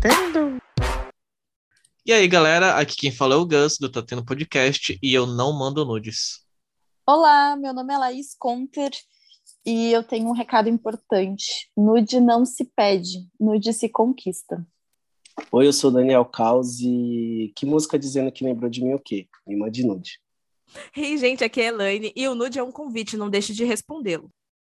Tá. E aí, galera, aqui quem fala é o Gus do Tá Tendo Podcast e eu não mando nudes. Olá, meu nome é Laís Conter e eu tenho um recado importante. Nude não se pede, nude se conquista. Oi, eu sou Daniel Caos e que música dizendo que lembrou de mim o quê? Me mande nude. Ei, gente, aqui é a Elaine e o nude é um convite, não deixe de respondê-lo.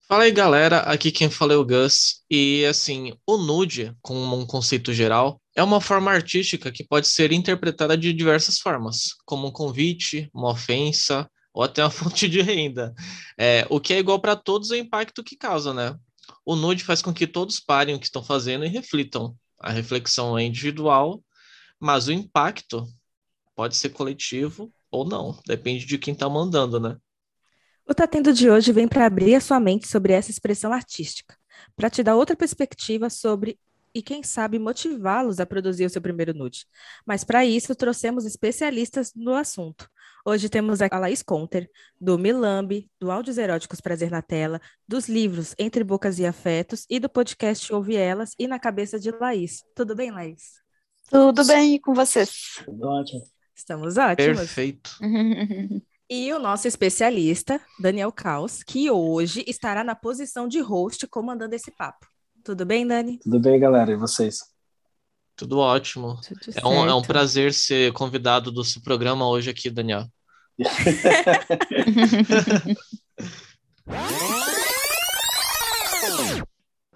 Fala aí, galera, aqui quem fala é o Gus e assim, o nude, como um conceito geral, é uma forma artística que pode ser interpretada de diversas formas, como um convite, uma ofensa ou até uma fonte de renda. É, o que é igual para todos é o impacto que causa, né? O nude faz com que todos parem o que estão fazendo e reflitam. A reflexão é individual, mas o impacto pode ser coletivo ou não, depende de quem está mandando, né? O Tá Tendo de hoje vem para abrir a sua mente sobre essa expressão artística, para te dar outra perspectiva sobre e, quem sabe, motivá-los a produzir o seu primeiro nude. Mas para isso, trouxemos especialistas no assunto. Hoje temos a Laís Conter, do Milambi, do Áudios Eróticos Prazer na Tela, dos livros Entre Bocas e Afetos e do podcast Ouve Elas e Na Cabeça de Laís. Tudo bem, Laís? Tudo bem e com vocês? Tudo ótimo. Estamos ótimos. Perfeito. E o nosso especialista, Daniel Caos, que hoje estará na posição de host comandando esse papo. Tudo bem, Dani? Tudo bem, galera? E vocês? Tudo ótimo. Tudo É um, é um prazer ser convidado do seu programa hoje aqui, Daniel.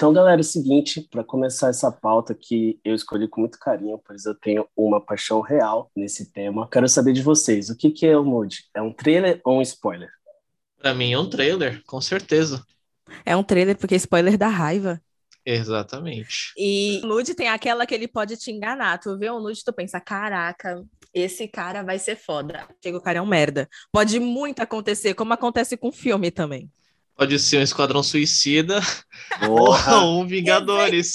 Então, galera, é o seguinte, para começar essa pauta que eu escolhi com muito carinho, pois eu tenho uma paixão real nesse tema, quero saber de vocês, o que, que é o nude? É um trailer ou um spoiler? Para mim é um trailer, com certeza. É um trailer porque spoiler dá raiva. Exatamente. E o nude tem aquela que ele pode te enganar. Tu vê um nude, tu pensa, caraca, esse cara vai ser foda. Chega o cara é um merda. Pode muito acontecer, como acontece com filme também. Pode ser um Esquadrão Suicida Porra! ou um Vingadores.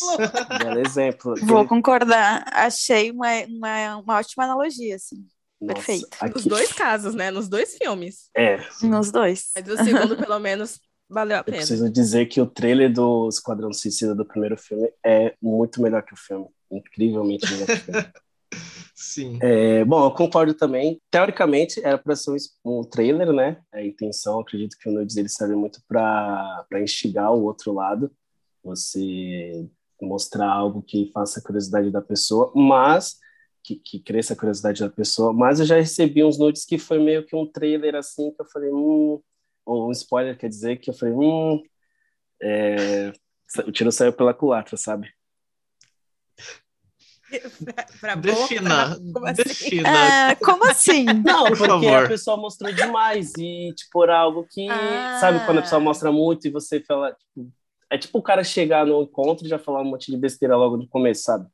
Belo exemplo. Vou concordar. Achei uma, uma, uma ótima analogia, assim. Nossa, perfeito. Nos aqui- dois casos, né? Nos dois filmes. É, Nos dois. Mas o segundo, pelo menos, valeu a eu pena. preciso dizer que o trailer do Esquadrão Suicida do primeiro filme é muito melhor que o filme. Incrivelmente melhor que o filme. Sim. É, bom, eu concordo também. Teoricamente, era para ser um, um trailer, né? A intenção, acredito que o nudes ele serve muito para instigar o outro lado, você mostrar algo que faça a curiosidade da pessoa, mas que, que cresça a curiosidade da pessoa. Mas eu já recebi uns nudes que foi meio que um trailer assim que eu falei, hum, ou um spoiler, quer dizer, que eu falei, hum, é, o tiro saiu pela culatra, sabe? Pra boa, Defina. pra- como assim? Defina. Ah, como assim? Não, Por porque favor. a pessoa mostrou demais e, tipo, era algo que, Ah. sabe, quando a pessoa mostra muito e você fala, tipo, é tipo o cara chegar no encontro e já falar um monte de besteira logo no começo, sabe?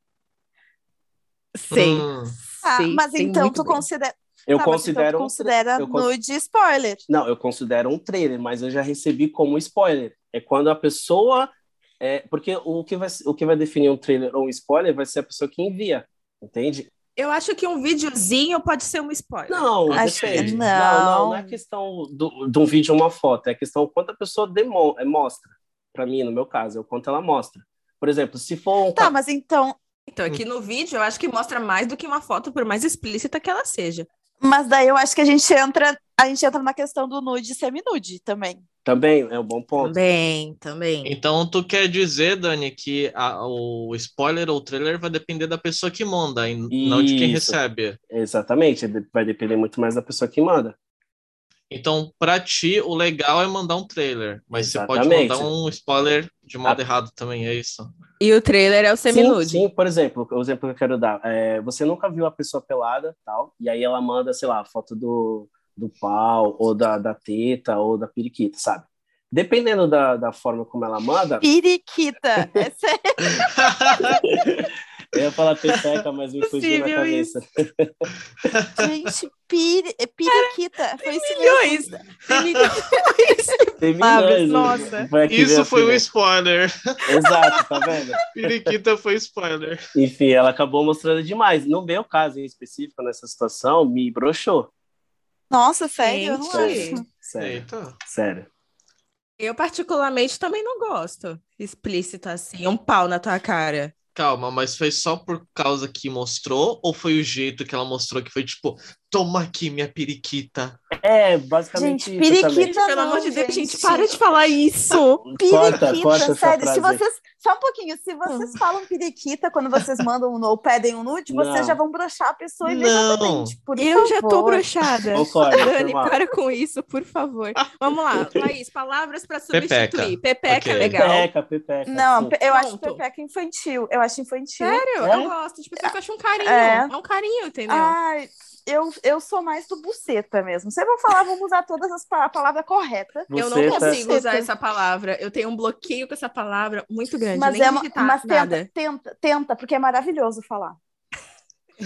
Sei. Hum, Ah, sei, mas sei então tu bem. considera. Eu Tá, mas considero então tu um considera eu cons- nude spoiler. Não, eu considero um trailer, mas eu já recebi como spoiler. É quando a pessoa é, porque o que vai o que vai definir um trailer ou um spoiler vai ser a pessoa que envia, entende? Eu acho que um videozinho pode ser um spoiler. Não, Acho que não. não, não, não é questão do, de um vídeo ou uma foto, é questão quanto a pessoa demo, é, mostra. Para mim, no meu caso, é o quanto ela mostra. Por exemplo, se for um Tá, mas então. Então, aqui no vídeo, eu acho que mostra mais do que uma foto, por mais explícita que ela seja. Mas daí eu acho que a gente entra. A gente entra na questão do nude e semi-nude também. Também é um bom ponto. Também, também. Então, tu quer dizer, Dani, que a- o spoiler ou o trailer vai depender da pessoa que manda, e não de quem Isso. recebe. Exatamente, vai depender muito mais da pessoa que manda. Então, pra ti, o legal é mandar um trailer, mas você pode Exatamente. mandar um spoiler de modo Ah. errado também, é isso? E o trailer é o Sim, semi-nude. sim, por exemplo, o exemplo que eu quero dar, é, você nunca viu a pessoa pelada, tal, e aí ela manda, sei lá, a foto do, do pau, ou da, da teta, ou da periquita, sabe? Dependendo da, da forma como ela manda, Periquita. É sério. eu ia falar peteca, mas me fugiu na cabeça. Gente, piri, é periquita. Foi isso mesmo. Milhões. Tem milhões. Tem milhões, nossa. vai aqui ver Isso foi um filha. spoiler. Exato, tá vendo? Periquita foi spoiler. Enfim, ela acabou mostrando demais. No meu caso em específico, nessa situação, me broxou. Nossa, sério? Eu não Gente. acho. Sério, Eita. sério. Eu, particularmente, também não gosto. Explícito assim. Um pau na tua cara. Calma, mas foi só por causa que mostrou ou foi o jeito que ela mostrou que foi tipo, toma aqui minha periquita? É, basicamente Gente, isso também. periquita Pelo não, amor de Deus, gente. para de falar isso. Periquita, corta sério, se vocês. Só um pouquinho, se vocês falam periquita quando vocês mandam um ou pedem um nude, vocês Não. já vão broxar a pessoa Não. imediatamente. Por Eu já tô favor. broxada. Concordo, foi Dani, para com isso, por favor. Vamos lá, Laís, palavras para substituir. Pepeca, Ok. é legal. Pepeca, pepeca. Não, sim. eu acho pepeca infantil. Eu acho infantil. Sério? É? Eu gosto de pessoas que acham um carinho. É. É, um carinho, entendeu? Ai, eu, eu sou mais do buceta mesmo. Se eu vou falar, vamos usar todas as pa- a palavra correta. eu não Buceta- consigo usar essa palavra. Eu tenho um bloqueio com essa palavra muito grande. Mas, nem é uma, mas nada. tenta, tenta, tenta, porque é maravilhoso falar.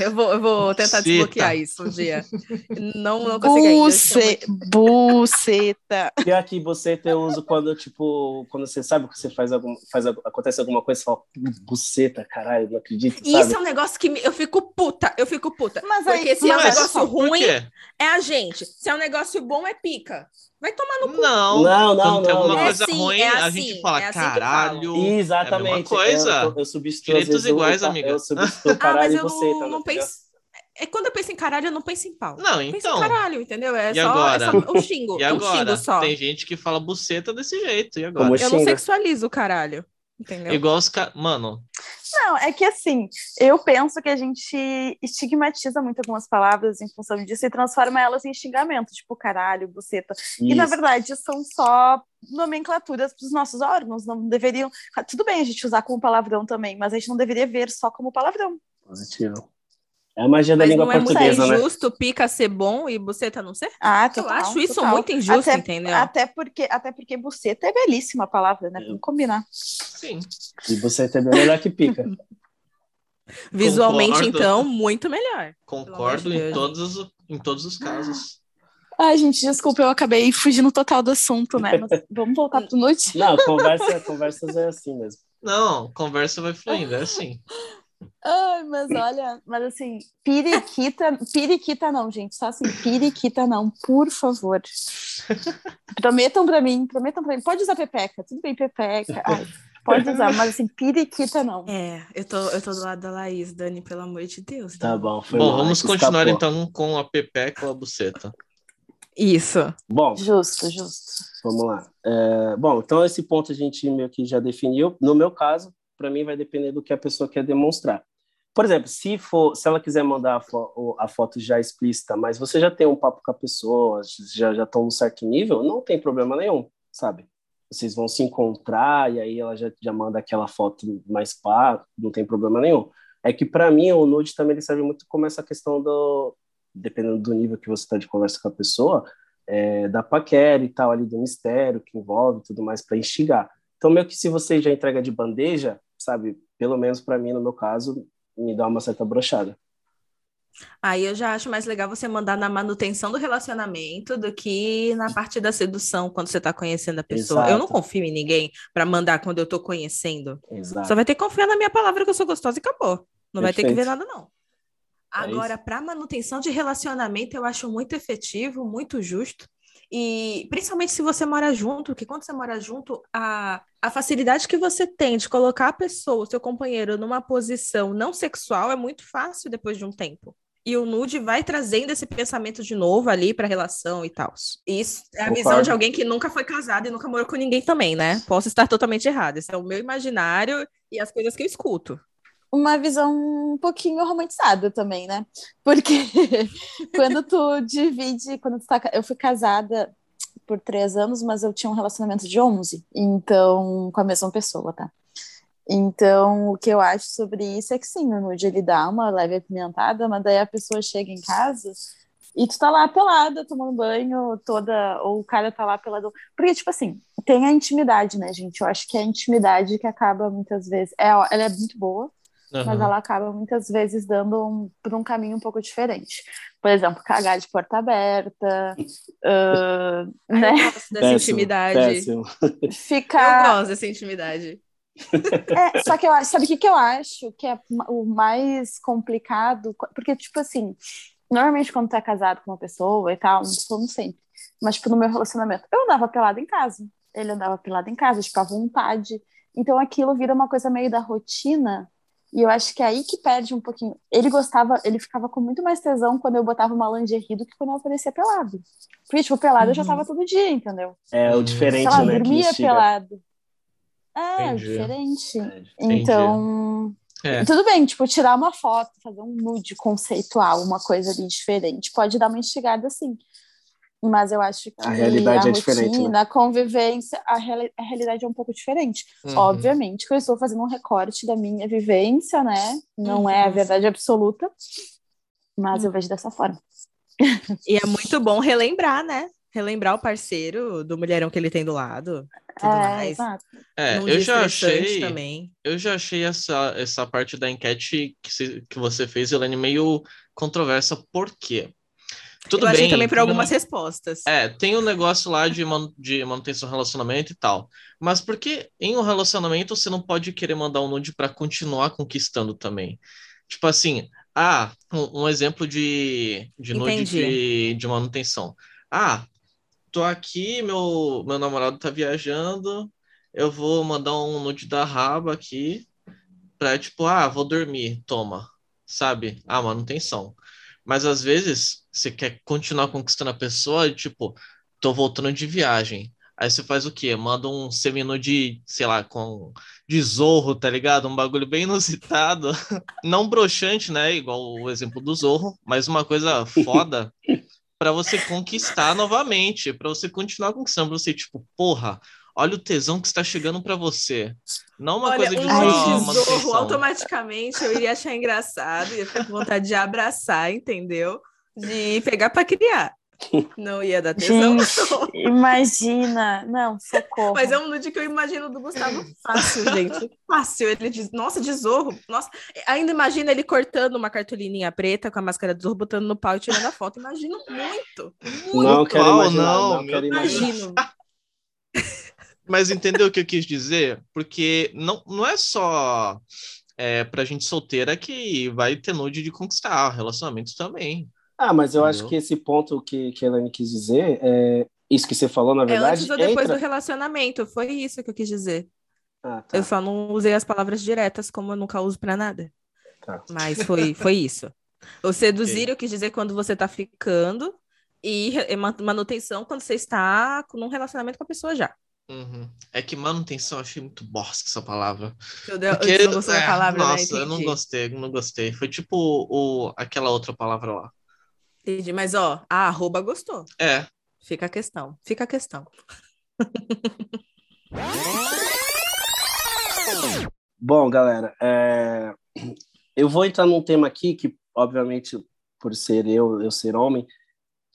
Eu vou, eu vou tentar Buceta. desbloquear isso um dia. Não, não ainda. É muito- buceta. Pior que você eu uso quando, tipo, quando você sabe que você faz algum, faz, acontece alguma coisa, você fala, buceta, caralho, não acredito, E sabe? Isso é um negócio que me- eu fico puta, eu fico puta. Mas aí- Porque se é um mas- negócio ruim, é a gente. Se é um negócio bom, é pica. Vai tomar no cu. Não. Não, não, Quando tem não, alguma não. É coisa assim, ruim, é a assim, gente fala, é assim caralho. Exatamente. É a mesma coisa. Eu, eu substituo, Direitos iguais, eu, amiga. Eu substituo Ah, caralho mas eu buceta. não, não tá ligado? penso. É quando eu penso em caralho, eu não penso em pau. Não, Eu penso então. em caralho, entendeu? É E só, agora? é só o xingo. E é um agora? xingo só. Tem gente que fala buceta desse jeito. E agora? Como Eu não xinga. sexualizo o caralho. Entendeu? Igual os caras. Mano, Não, é que assim, eu penso que a gente estigmatiza muito algumas palavras em função disso e transforma elas em xingamento, tipo caralho, buceta. E na Isso. verdade são só nomenclaturas para os nossos órgãos, não deveriam. Tudo bem a gente usar como palavrão também, mas a gente não deveria ver só como palavrão. Positivo. É a magia da Mas língua não é muito portuguesa, né? injusto pica ser bom e buceta não ser? Ah, Eu total, acho isso total. muito injusto, Até- entendeu? Até porque, até porque buceta é belíssima a palavra, né? Vamos combinar. sim. E buceta é bem melhor que pica. Visualmente, Concordo. então, muito melhor. Concordo de em todos, os- em todos os casos. Ai, gente, desculpa, eu acabei fugindo total do assunto, né? Mas vamos voltar pro noite? Não, conversa, conversas é assim mesmo. Não, conversa vai fluindo, é assim. Ai, mas olha, mas assim, periquita, periquita não, gente, só assim, periquita não, por favor. Prometam pra mim, prometam pra mim. Pode usar pepeca, tudo bem, pepeca. Ai, pode usar, mas assim, periquita não. É, eu tô, eu tô do lado da Laís, Dani, pelo amor de Deus. Tá Dani. bom, foi Bom, mal, vamos continuar escapou. então com a pepeca ou a buceta. Isso. Bom, Justo, justo. vamos lá. É, bom, então esse ponto a gente meio que já definiu. No meu caso, para mim vai depender do que a pessoa quer demonstrar. Por exemplo, se for, se ela quiser mandar a, fo- a foto já explícita, mas você já tem um papo com a pessoa, já já estão num certo nível, não tem problema nenhum, sabe? Vocês vão se encontrar e aí ela já, já manda aquela foto mais pá, não tem problema nenhum. É que para mim o nude também ele serve muito como essa questão do, dependendo do nível que você está de conversa com a pessoa, é, da paquera e tal, ali do mistério que envolve tudo mais para instigar. Então, meio que se você já entrega de bandeja, sabe, pelo menos para mim, no meu caso, me dá uma certa brochada. Aí eu já acho mais legal você mandar na manutenção do relacionamento do que na parte da sedução, quando você tá conhecendo a pessoa. Eu não Exato. confio em ninguém pra mandar quando eu tô conhecendo. Exato. Só vai ter que confiar na minha palavra que eu sou gostosa e acabou. Não vai ter que ver Perfeito. nada, não. É Agora, isso. para manutenção de relacionamento, eu acho muito efetivo, muito justo. E principalmente se você mora junto, porque quando você mora junto, a, a facilidade que você tem de colocar a pessoa, o seu companheiro, numa posição não sexual é muito fácil depois de um tempo. E o nude vai trazendo esse pensamento de novo ali para a relação e tal. Isso é a visão Concordo. de alguém que nunca foi casado e nunca morou com ninguém também, né? Posso estar totalmente errado. Esse é o meu imaginário e as coisas que eu escuto. Uma visão um pouquinho romantizada também, né? Porque quando tu divide, quando tu tá, eu fui casada por três anos, mas eu tinha um relacionamento de 11, então, com a mesma pessoa, tá? Então, o que eu acho sobre isso é que sim, o nude ele dá uma leve apimentada, mas daí a pessoa chega em casa e tu tá lá pelada, tomando banho, toda, ou o cara tá lá pelado. Porque, tipo assim, tem a intimidade, né, gente? Eu acho que é a intimidade que acaba muitas vezes. É, ela é muito boa, mas Aham. ela acaba muitas vezes dando um, por um caminho um pouco diferente. Por exemplo, cagar de porta aberta, ah, Eu né? gosto dessa intimidade. péssimo. Eu Ficar. gosto dessa intimidade. É, só que eu acho, sabe o que, que eu acho que é o mais complicado? Porque, tipo assim, normalmente quando tu é casado com uma pessoa e tal, não sempre, mas tipo, no meu relacionamento, eu andava pelado em casa. Ele andava pelado em casa, tipo, à vontade. Então aquilo vira uma coisa meio da rotina E eu acho que é aí que perde um pouquinho. Ele gostava, ele ficava com muito mais tesão quando eu botava uma lingerie do que quando eu aparecia pelado. Porque, tipo, pelado eu já Uhum. tava todo dia, entendeu? É o diferente, Sei lá, né? dormia pelado. É, Entendi. diferente. É, Então, É. tudo bem, tipo, tirar uma foto, fazer um nude conceitual, uma coisa ali diferente, pode dar uma instigada assim. Mas eu acho que A realidade a é diferente, né? rotina, a convivência, a, reali- a realidade é um pouco diferente. Uhum. Obviamente que eu estou fazendo um recorte da minha vivência, né? Não é a Uhum. verdade absoluta, mas eu vejo dessa forma. E é muito bom relembrar, né? Relembrar o parceiro do mulherão que ele tem do lado. Tudo é, mais. exato. É, Num eu já achei. também. Eu já achei essa, essa parte da enquete que, se- que você fez, Helene, meio controversa. Por quê? Tudo eu bem. também por um- algumas respostas. É, tem o negócio lá de, man- de manutenção do relacionamento e tal. Mas por que em um relacionamento você não pode querer mandar um nude pra continuar conquistando também? Tipo assim, ah, um, um exemplo de, de nude de, de manutenção. Ah, tô aqui, meu, meu namorado tá viajando, eu vou mandar um nude da raba aqui pra, tipo, ah, vou dormir, toma, sabe? Ah, manutenção. Mas às vezes você quer continuar conquistando a pessoa, e, tipo, tô voltando de viagem. Aí você faz o quê? Manda um seminude, sei lá, com de zorro, tá ligado? Um bagulho bem inusitado. Não broxante, né? Igual o exemplo do zorro, mas uma coisa foda pra você conquistar novamente, pra você continuar conquistando, pra você, tipo, porra, olha o tesão que está chegando pra você. Não uma Olha, coisa de um só zorro, automaticamente eu iria achar engraçado, ia ficar com vontade de abraçar, entendeu? De pegar pra criar. Não ia dar tesão. Gente, imagina. Não, socorro. Mas é um nude que eu imagino do Gustavo fácil, gente. Fácil. Ele diz, nossa, de zorro. Nossa, ainda imagina ele cortando uma cartolininha preta com a máscara de zorro, botando no pau e tirando a foto. Imagino muito. Muito. Não quero imaginar, Não, não, quero imaginar. Imagino. Mas entendeu o que eu quis dizer? Porque não, não é só é, pra gente solteira que vai ter nude de conquistar relacionamentos também. Ah, mas eu acho Entendeu? que esse ponto que, que a Elaine quis dizer, é, isso que você falou, na É verdade, antes ou depois entra... do relacionamento. Foi isso que eu quis dizer. Ah, tá. Eu só não usei as palavras diretas, como eu nunca uso pra nada. Tá. Mas foi, foi isso. O seduzir, eu quis dizer quando você tá ficando, e manutenção quando você está num relacionamento com a pessoa já. Uhum. É que manutenção eu achei muito bosta essa palavra. Entendeu? Porque, Você não gostou da é, palavra, né? nossa, eu não gostei, não gostei. Foi tipo o, aquela outra palavra lá. Entendi. Mas, ó, a arroba gostou. É, Fica a questão. Fica a questão. Bom, galera, é, eu vou entrar num tema aqui que, obviamente, por ser eu, eu ser homem,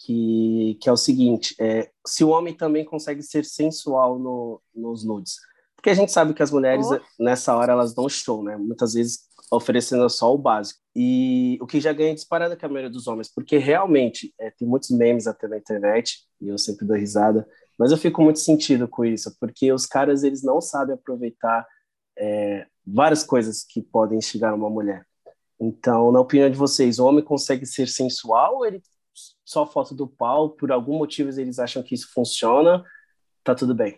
que, que é o seguinte: é, se o homem também consegue ser sensual no, nos nudes. Porque a gente sabe que as mulheres, Oh. nessa hora, elas dão show, né? Muitas vezes oferecendo só o básico. E o que já ganha disparada com a maioria dos homens, porque realmente é, tem muitos memes até na internet, e eu sempre dou risada, mas eu fico muito sentido com isso, porque os caras eles não sabem aproveitar é, várias coisas que podem instigar uma mulher. Então, na opinião de vocês, o homem consegue ser sensual ou ele só foto do pau, por algum motivo eles acham que isso funciona, tá tudo bem.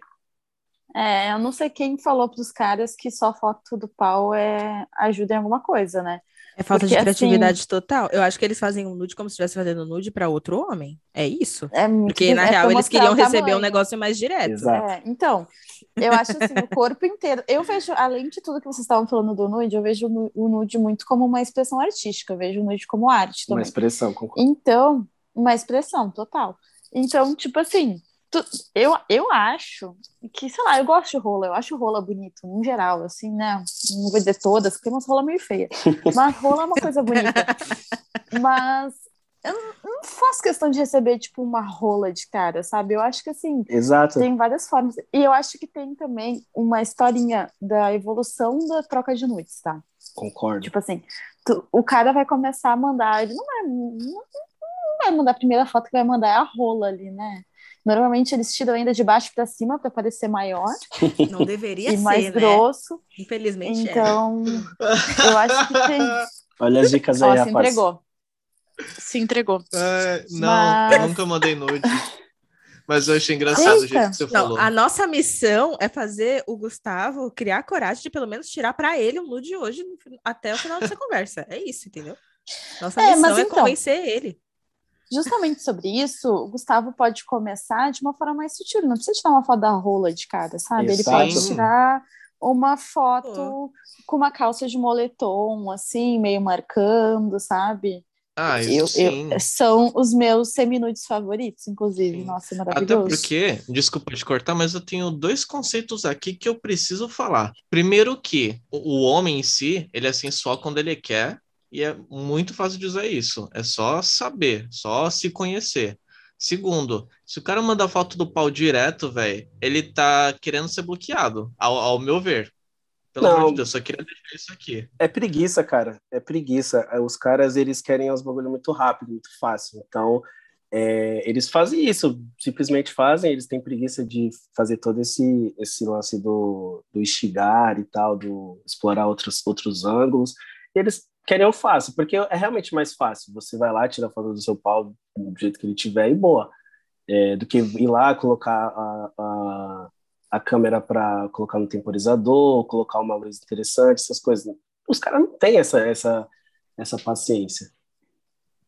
É, eu não sei quem falou pros caras que só foto do pau é ajuda em alguma coisa, né? É falta Porque, de criatividade total. Eu acho que eles fazem um nude como se estivesse fazendo nude para outro homem. É isso. É muito Porque, na é real, eles queriam receber um negócio mais direto. Exato. É, então, eu acho assim, o corpo inteiro. Eu vejo, além de tudo que vocês estavam falando do nude, eu vejo o nu- o nude muito como uma expressão artística, eu vejo o nude como arte Uma também. expressão, concordo. Então, uma expressão total. Então, tipo assim, tu- eu, eu acho que, sei lá, eu gosto de rola, eu acho rola bonito, no geral, assim, né? Não vou dizer todas, porque tem umas rola meio feia. Mas rola é uma coisa bonita. Mas eu não- faço questão de receber, tipo, uma rola de cara, sabe? Eu acho que, assim, Exato. tem várias formas. E eu acho que tem também uma historinha da evolução da troca de nudes, tá? Concordo. Tipo assim, tu- o cara vai começar a mandar, ele não não, não vai mandar a primeira foto que vai mandar é a rola ali, né? Normalmente eles tiram ainda de baixo pra cima pra parecer maior Não deveria e ser, mais né? grosso. Infelizmente é. Então, eu acho que tem. Olha as dicas aí, Ó, se rapaz. entregou. Se entregou. É, não, Mas- eu nunca mandei nude. Mas eu achei engraçado o jeito Eita. que você Não, falou. a nossa missão é fazer o Gustavo criar coragem de pelo menos tirar pra ele um nude hoje até o final dessa conversa. É isso, entendeu? Nossa É, missão mas é então- convencer ele. Justamente sobre isso, o Gustavo pode começar de uma forma mais sutil. Não precisa tirar uma foto da rola de cara, sabe? Ele Exato. pode tirar uma foto com uma calça de moletom, assim, meio marcando, sabe? Ah, isso Eu, sim. eu- são os meus seminudes favoritos, inclusive. Sim. Nossa, Até maravilhoso. porque, desculpa te cortar, mas eu tenho dois conceitos aqui que eu preciso falar. Primeiro que o o homem em si, ele é sensual quando ele quer, e é muito fácil de usar isso. É só saber, só se conhecer. Segundo, se o cara manda foto do pau direto, velho, ele tá querendo ser bloqueado, ao, ao meu ver. Pelo Não. amor de Deus, só queria deixar isso aqui. É preguiça, cara. É preguiça. Os caras, eles querem os bagulho muito rápido, muito fácil. Então, é, eles fazem isso. Simplesmente fazem. Eles têm preguiça de fazer todo esse, esse lance do, do instigar e tal, do explorar outros, outros ângulos. E eles querem o fácil, porque é realmente mais fácil. Você vai lá, tira a foto do seu pau do jeito que ele tiver e boa. É, do que ir lá, colocar a, a, a câmera para colocar no temporizador, colocar uma luz interessante, essas coisas. Os caras não têm essa, essa, essa paciência.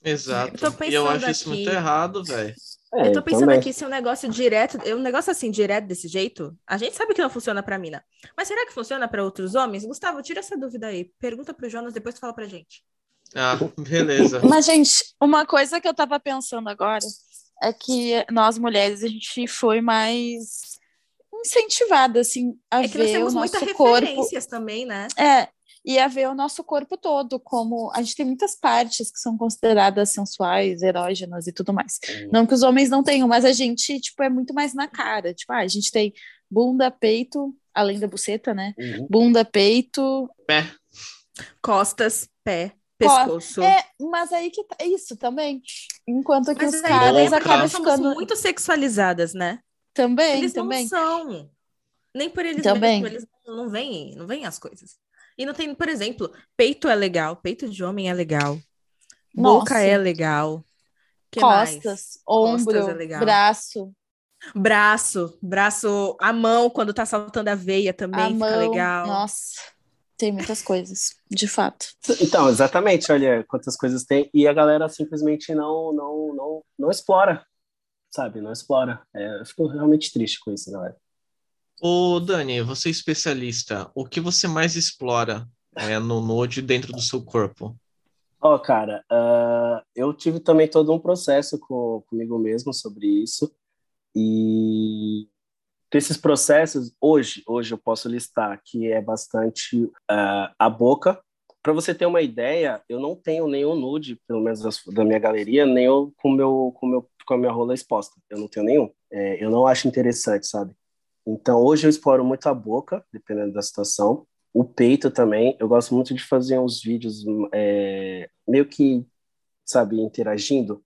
Exato. Eu e eu acho isso aqui- muito errado, velho. É, eu tô pensando também. aqui se um negócio direto, um negócio assim, direto desse jeito, a gente sabe que não funciona pra mina. Mas será que funciona pra outros homens? Gustavo, tira essa dúvida aí. Pergunta pro Jonas, depois tu fala pra gente. Ah, beleza. Mas, gente, uma coisa que eu tava pensando agora é que nós mulheres, a gente foi mais incentivada, assim, a É que nós ver o temos nosso muitas corpo. referências também, né? É, e a ver o nosso corpo todo, como a gente tem muitas partes que são consideradas sensuais, erógenas e tudo mais. Não que os homens não tenham, mas a gente, tipo, é muito mais na cara. Tipo, ah, a gente tem bunda, peito, além da buceta, né? Uhum. Bunda, peito. Pé. Costas, pé, Co- pescoço. É, mas aí que tá isso também. Enquanto que Mas os caras lembra, acabam ficando. muito sexualizadas, né? Também, Eles também. não são. Nem por eles Também. mesmos, eles não veem, não veem as coisas. E não tem, por exemplo, peito é legal, peito de homem é legal, boca Nossa. é legal. Que mais? Costas, ombro, é legal. braço, Braço, braço, a mão quando tá saltando a veia também a fica mão. legal. Nossa, tem muitas coisas, de fato. Então, exatamente, olha quantas coisas tem. E a galera simplesmente não, não, não, não explora, sabe? Não explora. É, eu fico realmente triste com isso, galera. Ô, Dani, você é especialista. O que você mais explora é, no Node dentro do seu corpo? Ó, cara, ah, eu tive também todo um processo com, comigo mesmo sobre isso. E desses processos, hoje, hoje eu posso listar que é bastante ah, a boca. Para você ter uma ideia, eu não tenho nenhum nude, pelo menos das- da minha galeria, nem eu com, meu, com, meu, com a minha rola exposta. Eu não tenho nenhum. É, eu não acho interessante, sabe? Então, hoje eu exploro muito a boca, dependendo da situação. O peito também. Eu gosto muito de fazer uns vídeos é, meio que, sabe, interagindo.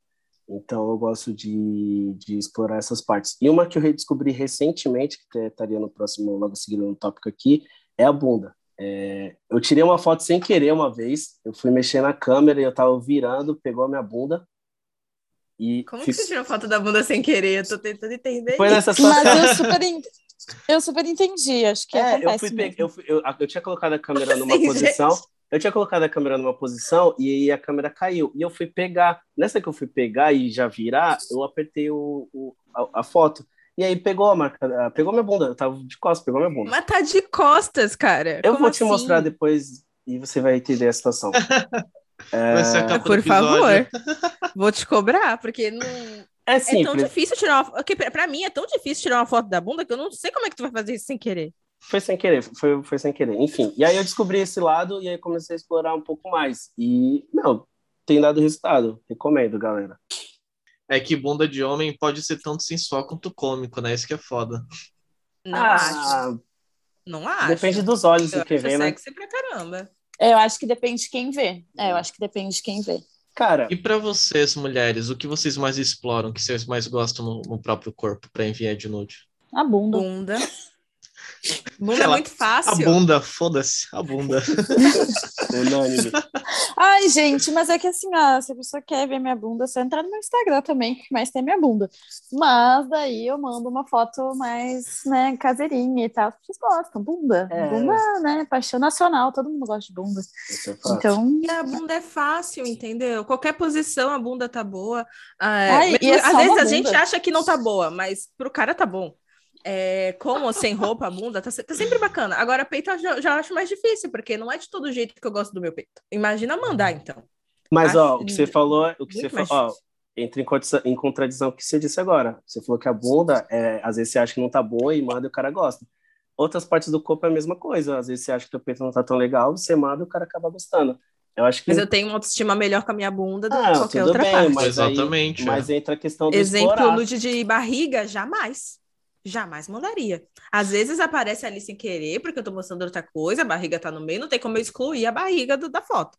Então, eu gosto de, de explorar essas partes. E uma que eu redescobri recentemente, que estaria no próximo, logo seguido no tópico aqui, é a bunda. É, eu tirei uma foto sem querer uma vez. Eu fui mexer na câmera e eu tava virando, pegou a minha bunda. E Como que fiz- você tirou foto da bunda sem querer? Eu tô tentando entender. Foi nessa situação. Mas eu super, eu super entendi, acho que É, eu, acontece fui mesmo. pe- eu, fui- eu, eu tinha colocado a câmera numa Sim, posição. gente. Eu tinha colocado a câmera numa posição e aí a câmera caiu. E eu fui pegar. Nessa que eu fui pegar e já virar, eu apertei o, o- a, a foto. E aí pegou a marca, a- pegou minha bunda. Eu tava de costas, pegou minha bunda. Mas tá de costas, cara. eu Como vou te assim? mostrar depois e você vai entender a situação. É, Por favor. Vou te cobrar, porque não... é é tão difícil tirar uma foto. Pra mim é tão difícil tirar uma foto da bunda que eu não sei como é que tu vai fazer isso sem querer. Foi sem querer, foi, foi sem querer. Enfim, e aí eu descobri esse lado e aí comecei a explorar um pouco mais. E, não, tem dado resultado. Recomendo, galera. É que bunda de homem pode ser tanto sensual quanto cômico, né? Isso que é foda. Não acho. ah, Não acho. depende dos olhos Eu quem acho vê, né? sexy pra caramba. É, Eu acho que depende de quem vê. É, eu acho que depende de quem vê. Cara, E pra vocês, mulheres, o que vocês mais exploram, que vocês mais gostam no, no próprio corpo pra enviar de nude? A bunda. Bunda. Bunda é Ela- muito A fácil. bunda, foda-se, a bunda. unânime. Ai, gente, mas é que assim, ó, se a pessoa quer ver minha bunda, é só entrar no meu Instagram também, que mais tem minha bunda. Mas daí eu mando uma foto mais, né, caseirinha e tal. Pessoas gostam, bunda. É. Bunda, né, paixão nacional, todo mundo gosta de bunda. Isso é fácil. Então, E a bunda é fácil, entendeu? Qualquer posição a bunda tá boa. Ah, Ai, mesmo- e é às vezes a gente acha que não tá boa, mas pro cara tá bom. É, com ou sem roupa, a bunda tá, tá sempre bacana. Agora, peito eu já, já acho mais difícil, porque não é de todo jeito que eu gosto do meu peito. Imagina mandar, então. Mas, ó, Acho o que você falou, o que você falou, ó, entra em condição- em contradição com o que você disse agora. Você falou que a bunda, é, às vezes você acha que não tá boa e manda e o cara gosta. Outras partes do corpo é a mesma coisa. Às vezes você acha que o peito não tá tão legal, você manda e o cara acaba gostando. Eu acho que. Mas eu tenho uma autoestima melhor com a minha bunda do que Ah, qualquer tudo outra bem, parte. mas aí- Exatamente, Mas entra a questão do Exemplo, explorar. nude de barriga, jamais. Jamais mandaria. Às vezes aparece ali sem querer, porque eu tô mostrando outra coisa, a barriga tá no meio, não tem como eu excluir a barriga do- da foto.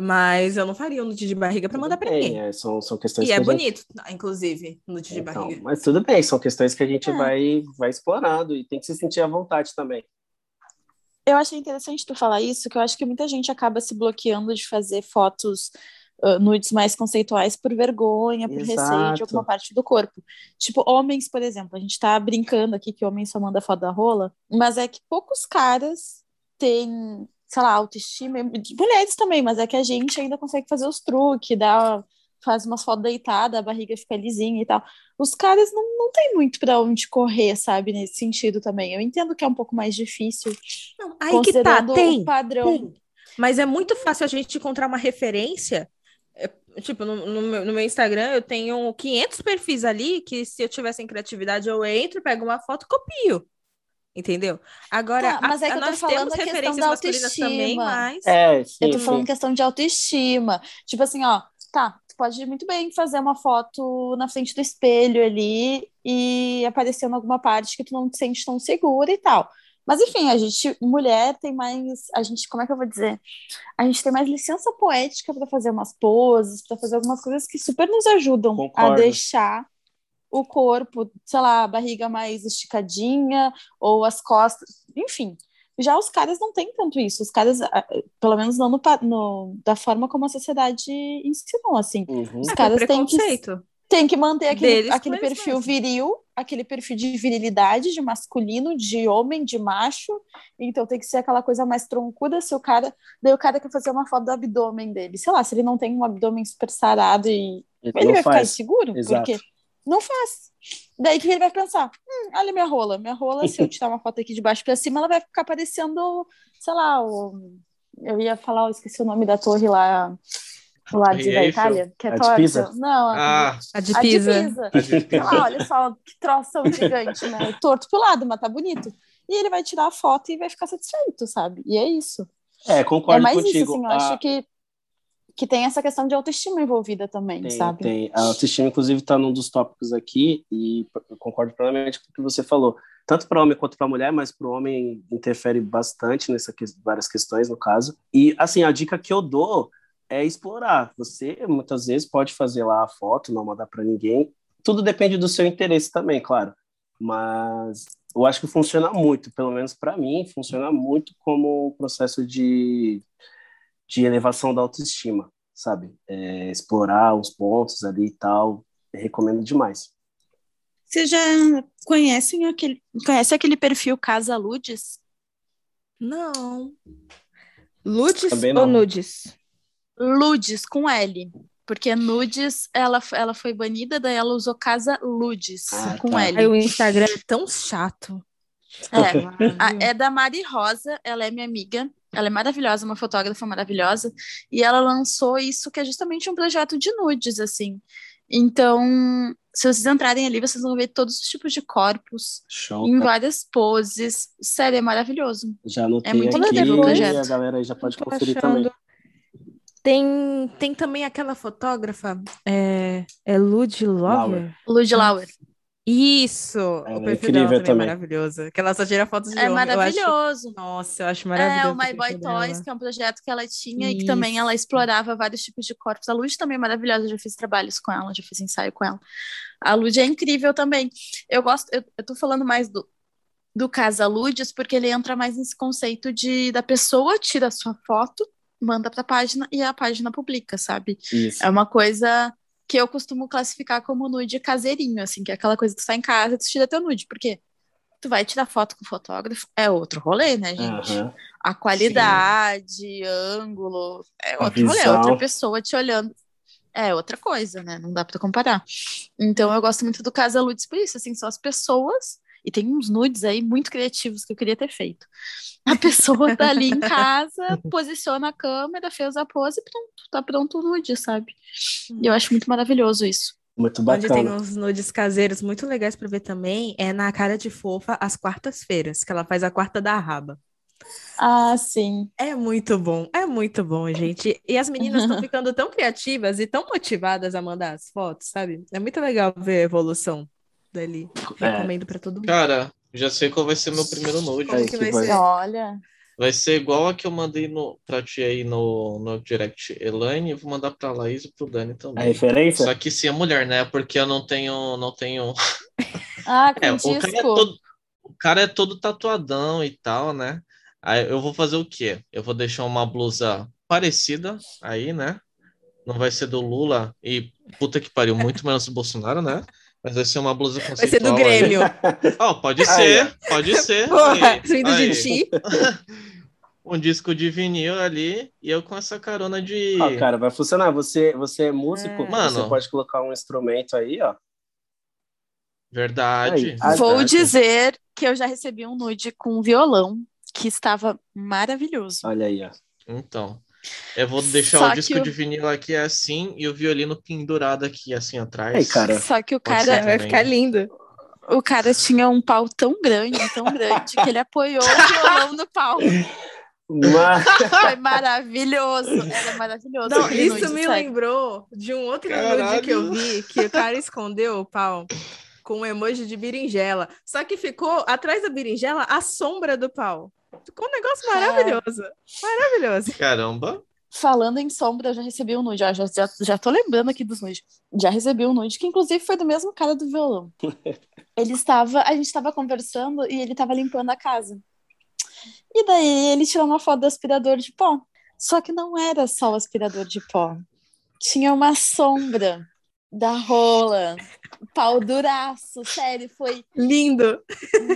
Mas eu não faria um nude de barriga pra Tudo mandar pra bem, ninguém. é, são, são questões E que é gente- bonito, inclusive, nude de Então, barriga. mas tudo bem, são questões que a gente É. vai, vai explorando e tem que se sentir à vontade também. eu achei interessante tu falar isso, que eu acho que muita gente acaba se bloqueando de fazer fotos uh, nudes mais conceituais por vergonha, por receio Exato. de alguma parte do corpo. Tipo, homens, por exemplo, a gente tá brincando aqui que homem só manda foto da rola, mas é que poucos caras têm, sei lá, autoestima, mulheres também, mas é que a gente ainda consegue fazer os truques, dá, faz umas fotos deitada, a barriga fica lisinha e tal. Os caras não, não tem muito pra onde correr, sabe, nesse sentido também. Eu entendo que é um pouco mais difícil, Não, aí que tá, considerando tem. o padrão. tem. Mas é muito fácil a gente encontrar uma referência. É, tipo, no, no meu, no meu Instagram eu tenho 500 perfis ali que se eu tivesse em criatividade eu entro, pego uma foto e copio. Entendeu? Agora, Tá, mas é que a- eu tô nós falando temos a questão referências da masculinas também, autoestima. mas... É, sim, Eu tô sim. falando questão de autoestima. Tipo assim, ó, tá, tu pode muito bem fazer uma foto na frente do espelho ali e aparecer em alguma parte que tu não te sente tão segura e tal. Mas enfim, a gente, mulher, tem mais. A gente, como é que eu vou dizer? A gente tem mais licença poética para fazer umas poses, para fazer algumas coisas que super nos ajudam a Concordo. deixar o corpo, sei lá, a barriga mais esticadinha ou as costas, enfim. Já os caras não têm tanto isso. Os caras, ah, pelo menos não no, no- da forma como a sociedade ensinou, assim. Uhum. Os É, caras por têm que, têm que manter aquele, Deles aquele perfil mesmos. viril, aquele perfil de virilidade, de masculino, de homem, de macho. Então tem que ser aquela coisa mais troncuda. Se o cara. Daí o cara quer fazer uma foto do abdômen dele. Sei lá, se ele não tem um abdômen super sarado e Ele ele vai ficar faz. inseguro? Exato. Porque não faz. Daí que ele vai pensar: hum, olha minha rola. Minha rola, se eu tirar uma foto aqui de baixo para cima, ela vai ficar parecendo, sei lá, o... eu ia falar, eu esqueci o nome da torre lá, lá de, Torre da? Itália, que é A de torta. Pisa? Não, a, Ah, A de a de Pisa. Pisa. Lá, olha só que troção gigante, né? Torto pro lado, mas tá bonito. E ele vai tirar a foto e vai ficar satisfeito, sabe? E é isso. É, É concordo mais contigo. isso, assim, eu A- acho que, que tem essa questão de autoestima envolvida também, Tem, sabe? tem. A autoestima, inclusive, está num dos tópicos aqui, e eu concordo plenamente com o que você falou. Tanto para homem quanto para mulher, mas para o homem interfere bastante nessas várias questões, no caso. E, assim, a dica que eu dou é explorar. Você, muitas vezes, pode fazer lá a foto, não mandar para ninguém. Tudo depende do seu interesse também, claro. Mas eu acho que funciona muito, pelo menos para mim, funciona muito como processo de, de elevação da autoestima sabe? É, explorar os pontos ali e tal. Recomendo demais. Vocês já conhecem aquele, conhece aquele perfil Casa Ludes? Não. Ludes ou nudes? Ludes com L. Porque nudes, ela, ela foi banida, daí ela usou Casa Ludes Ah, com tá. Aí L. o Instagram é tão chato. É. A- é da Mari Rosa, ela é minha amiga. Ela é maravilhosa, uma fotógrafa maravilhosa. E ela lançou isso, que é justamente um projeto de nudes, assim. Então, se vocês entrarem ali, vocês vão ver todos os tipos de corpos, Show. em tá? várias poses. Sério, é maravilhoso. Já anotei É muito aqui o e projeto. a galera aí já pode conferir achando. também. Tem, tem também aquela fotógrafa, é, é Lud? Lauer. Lud Lauer. Isso! Ela o é perfil incrível dela também, é maravilhoso. Que ela só tira fotos de É homem. Eu acho- maravilhoso. Nossa, eu acho É, maravilhoso. o My Boy dela. Toys, que é um projeto que ela tinha e que também ela Isso. explorava vários tipos de corpos. A Lud também é maravilhosa, eu já fiz trabalhos com ela, já fiz ensaio com ela. A Lud é incrível também. Eu gosto, eu, eu tô falando mais do, do Casa Ludes porque ele entra mais nesse conceito de da pessoa tira a sua foto manda pra página e a página publica, sabe? Isso. É uma coisa que eu costumo classificar como nude caseirinho, assim, que é aquela coisa que tu tá em casa e tu tira teu nude, porque tu vai tirar foto com o fotógrafo, é outro rolê, né, gente? Aham. A qualidade, ângulo, é A outro rolê, é outra pessoa te olhando. É outra coisa, né? Não dá pra comparar. Então eu gosto muito do Casa Ludes por isso, assim, são as pessoas, e tem uns nudes aí muito criativos que eu queria ter feito. A pessoa tá ali em casa, posiciona a câmera, fez a pose e pronto, tá pronto o nude, sabe? E eu acho muito maravilhoso isso. Muito Onde tem bacana. uns nudes caseiros muito legais pra ver também é na Cara de Fofa às quartas-feiras, que ela faz a quarta da raba. Ah, sim. É muito bom, é muito bom, gente. E as meninas estão ficando tão criativas e tão motivadas a mandar as fotos, sabe? É muito legal ver a evolução dali. É. Recomendo pra todo mundo. Cara, já sei qual vai ser meu primeiro nude. Como que vai vai- ser? Olha. Vai ser igual a que eu mandei no, pra ti aí no, no direct Elaine, eu vou mandar pra Laís e pro Dani A também. referência? Só que se é mulher, né? Porque eu não tenho, não tenho. Ah, com É, o cara é todo, o cara é todo tatuadão e tal, né? Aí eu vou fazer o quê? Eu vou deixar uma blusa parecida aí, né? Não vai ser do Lula e puta que pariu, muito menos do Bolsonaro, né? Mas vai ser uma blusa Vai ser do conceitual aí. Grêmio. Ó, pode Aí, ser, pode ser. Porra, Aí, vindo aí. de ti. Um disco de vinil ali e eu com essa carona de. Ó, cara, vai funcionar. Você, você é músico, É. Mano. você pode colocar um instrumento aí, ó. Verdade. Aí, ah, Vou verdade. dizer que eu já recebi um nude com violão que estava maravilhoso. Olha aí, ó. Então. Eu vou deixar Só o disco o- de vinil aqui assim e o violino pendurado aqui assim atrás. Aí, cara. Só que o Pode cara. Vai ficar lindo. o cara tinha um pau tão grande, tão grande, que ele apoiou o violão no pau. Mas, Foi maravilhoso. Era maravilhoso. Não, isso me lembrou de um outro Caralho. nude que eu vi, que o cara escondeu o pau com um emoji de berinjela. Só que ficou atrás da berinjela a sombra do pau. Ficou um negócio maravilhoso. Maravilhoso. Caramba. Falando em sombra, eu já recebi um nude. ó, já, já, já tô lembrando aqui dos nudes. Já recebi um nude, que inclusive foi do mesmo cara do violão. Ele estava, a gente estava conversando e ele estava limpando a casa. E daí ele tirou uma foto do aspirador de pó. Só que não era só o aspirador de pó. Tinha uma sombra da rola. Pau duraço, sério, foi Lindo.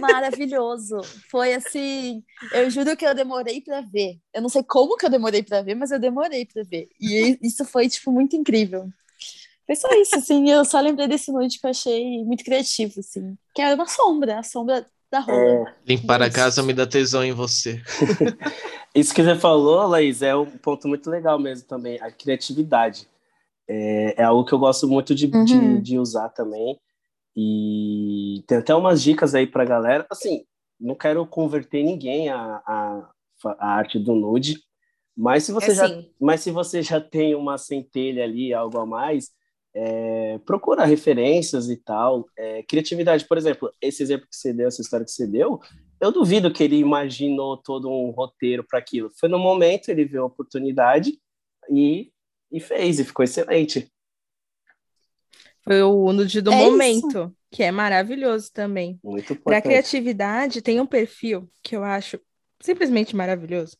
maravilhoso. Foi assim, eu juro que eu demorei pra ver. Eu não sei como que eu demorei pra ver, mas eu demorei pra ver. E isso foi tipo muito incrível. Foi só isso, assim, eu só lembrei desse nude que eu achei muito criativo, assim. Que era uma sombra, a sombra da rola. é, Limpar a Isso. casa me dá tesão em você. isso que você falou, Laís, é um ponto muito legal mesmo também, a criatividade. É, é algo que eu gosto muito de, Uhum. de, de usar também. E tem até umas dicas aí pra galera. Assim, não quero converter ninguém à, à, à arte do nude, mas se você É já. Mas se você já tem uma centelha ali, algo a mais, é, procura referências e tal. É, criatividade, por exemplo, esse exemplo que você deu, essa história que você deu, eu duvido que ele imaginou todo um roteiro para aquilo. Foi no momento, ele viu a oportunidade e, e fez, e ficou excelente. Foi o nude do É isso. momento, que é maravilhoso também. Muito Para importante. criatividade, tem um perfil que eu acho simplesmente maravilhoso,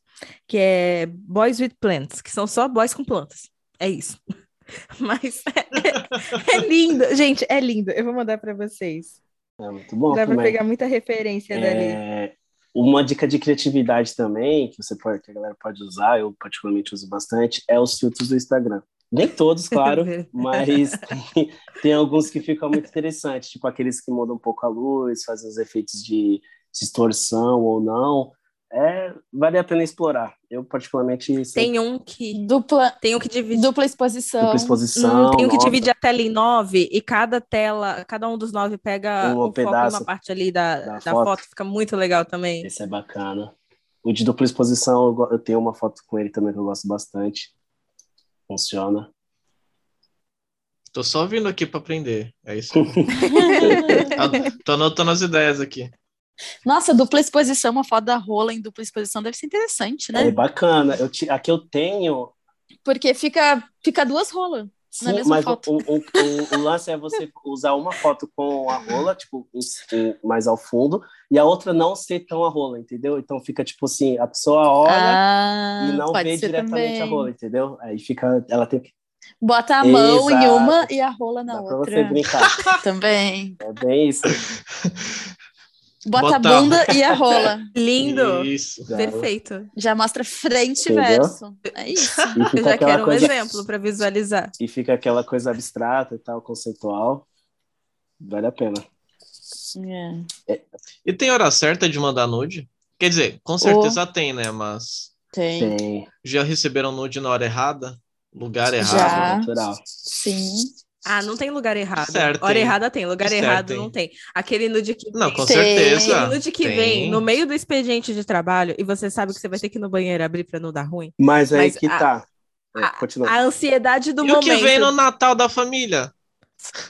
que é Boys with Plants, que são só boys com plantas. É isso. Mas é, é lindo. Gente, é lindo. Eu vou mandar para vocês. É muito bom Dá para pegar muita referência dali. Uma dica de criatividade também, que você pode, que a galera pode usar, eu particularmente uso bastante, é os filtros do Instagram. Nem todos, claro, mas tem, tem alguns que ficam muito interessantes, tipo aqueles que mudam um pouco a luz, fazem os efeitos de distorção ou não. É, vale a pena explorar. Eu, particularmente, sempre Tem um que Dupla, tem um que divide dupla exposição. dupla exposição. Hum, tem um que divide a tela em nove e cada tela, cada um dos nove pega Um um, pedaço numa parte ali da, da da, foto. foto. fica muito legal também. Esse é bacana. O de dupla exposição, eu, tenho uma foto com ele também que eu gosto bastante. Funciona. Tô só vindo aqui para aprender. É isso. Tô anotando as ideias aqui. Nossa, dupla exposição, uma foto da rola em dupla exposição deve ser interessante, né? É bacana. Eu, ti- a que eu tenho Porque fica, fica duas rolas. Na Sim, mesma mas foto. o, o, o, o lance é você usar uma foto com a rola, tipo, em- em- mais ao fundo, e a outra não ser tão a rola, entendeu? Então fica tipo assim, a pessoa olha ah, e não vê diretamente também. a rola, entendeu? Aí fica, ela tem que. Bota a mão em Exato. uma e a rola na Dá pra outra. você brincar. Também. É bem isso. Bota a Bota a bunda e a rola. Lindo. Isso. Já- Perfeito. Já mostra frente e verso. É isso. E Eu fica já aquela quero um coisa. exemplo para visualizar. E fica aquela coisa abstrata e tal, conceitual. Vale a pena. É, E tem hora certa de mandar nude? Quer dizer, com certeza tem, né? Mas tem. Tem. já receberam nude na hora errada? Lugar Já. errado? Natural. Sim. Ah, não tem lugar errado. Certo, Hora tem. errada tem, lugar Certo, errado tem. não tem. Aquele nude que Não, vem, com Tem. certeza. aquele nude que Tem. vem no meio do expediente de trabalho e você sabe que você vai ter que ir no banheiro abrir para não dar ruim. Mas aí Mas que a- tá. É, a- continua. A ansiedade do E momento. o que vem no Natal da família?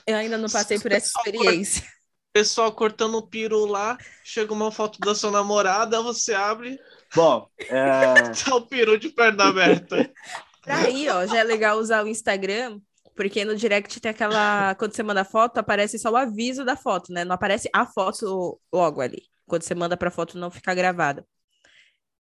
Eu ainda não passei por essa experiência. Pessoal cortando o peru lá, chega uma foto da sua namorada, você abre, Bom, é, tá o peru de perna aberta. Pra aí, ó, já é legal usar o Instagram, porque no direct tem aquela. Quando você manda foto, aparece só o aviso da foto, né? Não aparece a foto logo ali. Quando você manda pra foto não ficar gravada.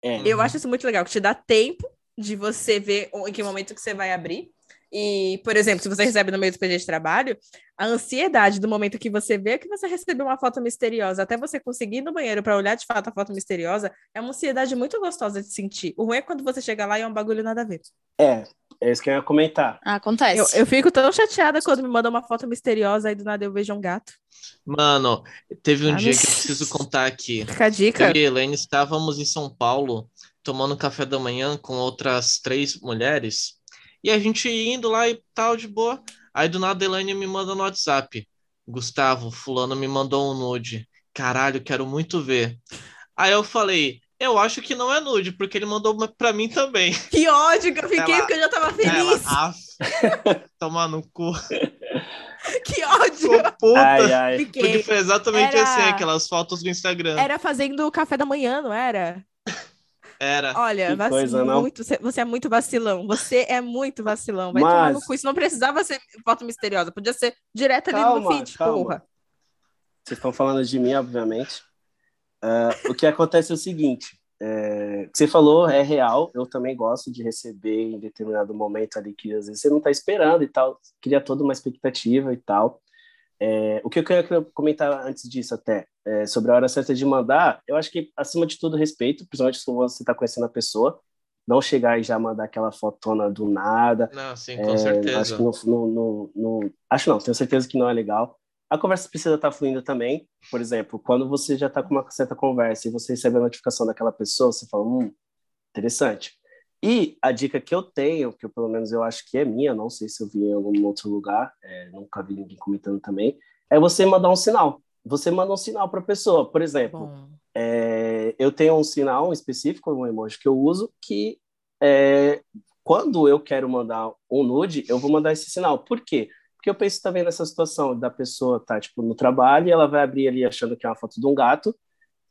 é, Eu acho isso muito legal, que te dá tempo de você ver em que momento que você vai abrir. E, por exemplo, se você recebe no meio do expediente de trabalho, a ansiedade do momento que você vê que você recebeu uma foto misteriosa, até você conseguir ir no banheiro para olhar de fato a foto misteriosa, é uma ansiedade muito gostosa de sentir. O ruim é quando você chega lá e é um bagulho nada a ver. é, é isso que eu ia comentar. Acontece. Eu, eu fico tão chateada quando me mandam uma foto misteriosa e do nada eu vejo um gato. Mano, teve um Ah, dia não que eu preciso contar aqui. Fica a dica. Eu e a Helene estávamos em São Paulo tomando café da manhã com outras três mulheres. E a gente indo lá e tal, de boa. Aí do nada a Helene me manda no WhatsApp. Gustavo, fulano me mandou um nude. Caralho, quero muito ver. Aí eu falei, eu acho que não é nude, porque ele mandou uma pra mim também. Que ódio que eu fiquei, Ela- porque eu já tava Ela, feliz. af, tomar no cu. Que ódio! Ficou puta. Ai, ai. Porque Fiquei. foi exatamente Era- assim, aquelas fotos do Instagram. Era fazendo o café da manhã, não era? Era. Olha, Que vac- coisa, não? muito, você- é muito vacilão. Você é muito vacilão. Vai tomar no Mas- cu. Isso não precisava ser foto misteriosa. Podia ser direto ali no Calma, feed, calma. porra. Vocês estão falando de mim, obviamente. Ah, o que acontece é o seguinte: é, o que você falou é real. Eu também gosto de receber em determinado momento ali que às vezes você não está esperando e tal. Cria toda uma expectativa e tal. É, o que eu queria comentar antes disso, até, é, sobre a hora certa de mandar, eu acho que, acima de tudo, respeito, principalmente se você está conhecendo a pessoa. Não chegar e já mandar aquela fotona do nada. Não, sim, com É, certeza. Acho que acho não, tenho certeza que não é legal. A conversa precisa estar fluindo também. Por exemplo, quando você já está com uma certa conversa e você recebe a notificação daquela pessoa, você fala, hum, interessante. E a dica que eu tenho, que eu, pelo menos eu acho que é minha, não sei se eu vi em algum outro lugar, é, nunca vi ninguém comentando também, é você mandar um sinal. Você manda um sinal para a pessoa. Por exemplo, é, eu tenho um sinal específico, um emoji que eu uso, que é, quando eu quero mandar um nude, eu vou mandar esse sinal. Por quê? Porque eu penso também nessa situação da pessoa tá tipo no trabalho e ela vai abrir ali achando que é uma foto de um gato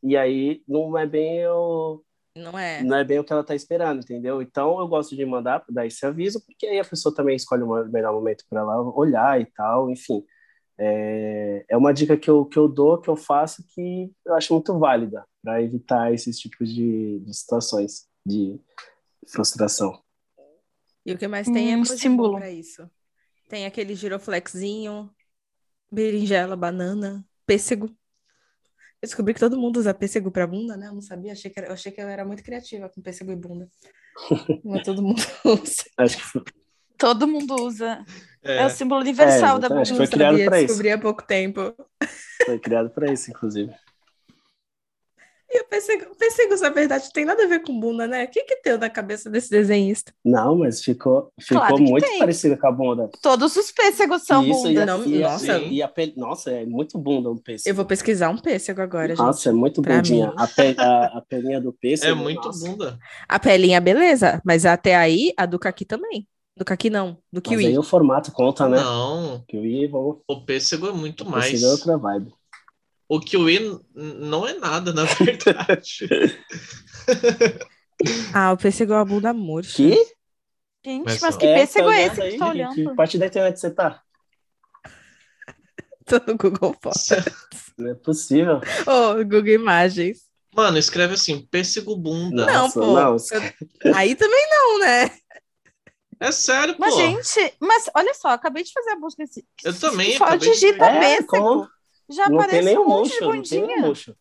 e aí não é bem o Não é? não é bem o que ela tá esperando, entendeu? Então eu gosto de mandar dar esse aviso porque aí a pessoa também escolhe o melhor momento para ela olhar e tal, enfim. É, é uma dica que eu, que eu dou, que eu faço, que eu acho muito válida para evitar esses tipos de, de situações de frustração. E o que mais tem é Um bom pra isso. Tem aquele giroflexinho, berinjela, banana, pêssego. Eu descobri que todo mundo usa pêssego pra bunda, né? Eu não sabia, achei que era- eu achei que eu era muito criativa com pêssego e bunda. Mas todo mundo usa. Acho que Todo mundo usa. É, É, o símbolo universal É, da bunda. Foi criado pra isso. descobri há pouco tempo. foi criado para isso, inclusive. E o o pêssego, na verdade, tem nada a ver com bunda, né? O que que deu na cabeça desse desenhista? Não, mas ficou, ficou Claro muito tem. parecido com a bunda. Todos os pêssegos são Isso, bunda. e a- Não, e a- nossa. e a pele- nossa, é muito bunda o pêssego. Eu vou pesquisar um pêssego agora, Nossa, gente. é muito Pra bundinha. A, pe- a, a pelinha do pêssego. é muito nossa. bunda. A pelinha, beleza, mas até aí, a do caqui também. Do caqui não, do Mas kiwi. aí o formato conta, né? Não, Kiwi, vamos. o pêssego é muito mais. Pêssego é outra vibe. O kiwi não é nada, na verdade. Ah, o pêssego é uma bunda murcha. Que? Gente, Mas mas que É, pêssego tá é olhando esse que aí? tu tá Que olhando? parte da internet você tá? Tô no Google Fotos. Não é possível. Ô, Google Imagens. Mano, escreve assim, pêssego bunda. Não, Nossa, pô. não. Eu- Aí também não, né? É sério, pô. Mas, gente, mas olha só, acabei de fazer a busca. esse- Eu também, Só de digita. É, pêssego. como- Já não aparece tem nem um monte de não bundinha. murcho.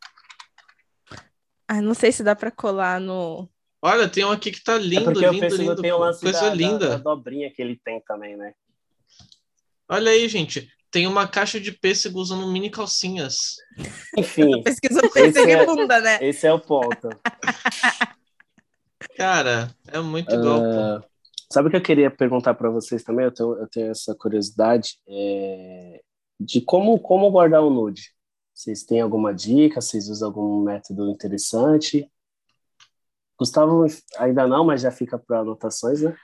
Ah, não sei se dá pra colar no. Olha, tem um aqui que tá É lindo, o lindo, lindo. tem o lance Coisa da, da- linda. da dobrinha que ele tem também, né? Olha aí, gente. Tem uma caixa de pêssego usando mini calcinhas. Enfim, Pesquisou pêssego é- e bunda, né? esse é o ponto. Cara, é muito igual, pô. Ah, sabe o que eu queria perguntar para vocês também? Eu tenho, eu tenho essa curiosidade é, de como, como guardar o nude. Vocês têm alguma dica? Vocês usam algum método interessante? Gustavo ainda não, mas já fica para anotações, né?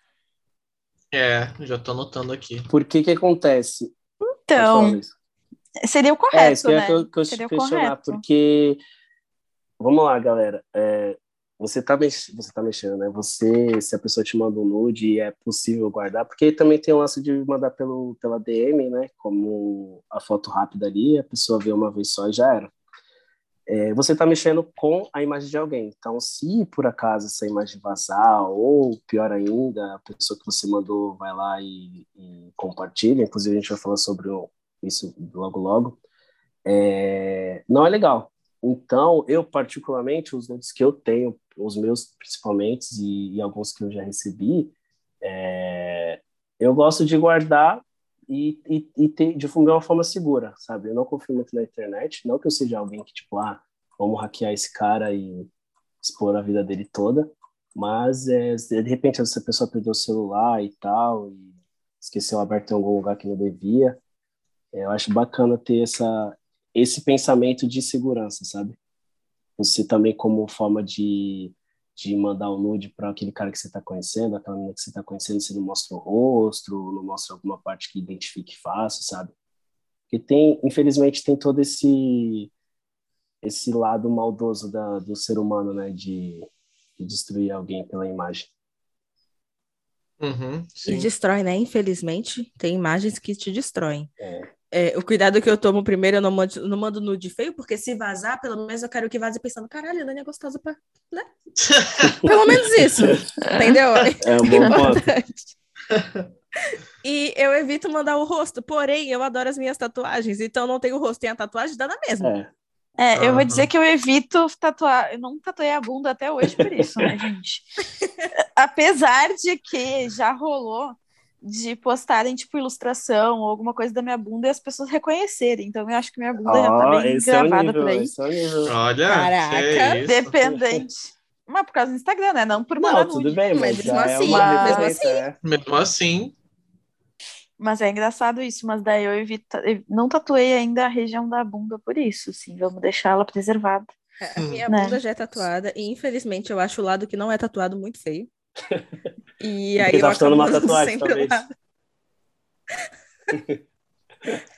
É, já tô anotando aqui. Por que que acontece? Então, seria o É, correto, isso que eu ia né? que eu- que eu te Seria o questionar, correto. porque vamos lá, galera. É, você tá mex... você tá mexendo, né? Você, se a pessoa te manda um nude, é possível guardar, porque também tem o lance de mandar pelo pela DM, né? Como a foto rápida ali, a pessoa vê uma vez só e já era. É, você tá mexendo com a imagem de alguém. Então, se por acaso essa imagem vazar, ou pior ainda, a pessoa que você mandou vai lá e, e compartilha, inclusive a gente vai falar sobre isso logo logo, é, não é legal. Então, eu particularmente, os nudes que eu tenho, os meus principalmente, e, e alguns que eu já recebi, é, eu gosto de guardar e, e, e ter, uma forma segura, sabe? Eu não confio muito na internet, não que eu seja alguém que, tipo, ah, vamos hackear esse cara e expor a vida dele toda, mas é, de repente essa pessoa perdeu o celular e tal, e esqueceu aberto em algum lugar que não devia, é, eu acho bacana ter essa, esse pensamento de segurança, sabe? Você também como forma de, de mandar um nude para aquele cara que você está conhecendo, aquela menina que você está conhecendo, você não mostra o rosto, não mostra alguma parte que identifique fácil, sabe? Porque tem, infelizmente, tem todo esse esse lado maldoso da, do ser humano, né? De, de destruir alguém pela imagem. Uhum, E destrói, né? Infelizmente, tem imagens que te destroem. É. É, o cuidado que eu tomo primeiro, eu não mando, não mando nude feio, porque se vazar, pelo menos eu quero que vaze pensando, caralho, a Dani é gostosa pra. Né? Pelo menos isso. Entendeu? É um bom ponto. Importante. E eu evito mandar o rosto, porém, eu adoro as minhas tatuagens, então não tem o rosto, tem a tatuagem, dá na mesma. É. É, eu vou Aham. dizer que eu evito tatuar. Eu não tatuei a bunda até hoje por isso, né, gente? Apesar de que já rolou de postarem, tipo, ilustração ou alguma coisa da minha bunda e as pessoas reconhecerem. Então eu acho que minha bunda já tá bem é o gravada nível, por aí. é. Olha, Caraca, que isso. Dependente. Mas por causa do Instagram, né? Não por mandar Não, tudo nude. bem, Mas mas, mesmo é assim, uma mesmo referência, é. Mesmo assim, Mas é engraçado isso, mas daí eu evito. não tatuei ainda a região da bunda por isso, sim. Vamos deixar ela preservada. A minha Né? bunda já é tatuada, e infelizmente eu acho o lado que não é tatuado muito feio. E aí eu tá faltando acabo mandando tatuagem, sempre talvez. o lado.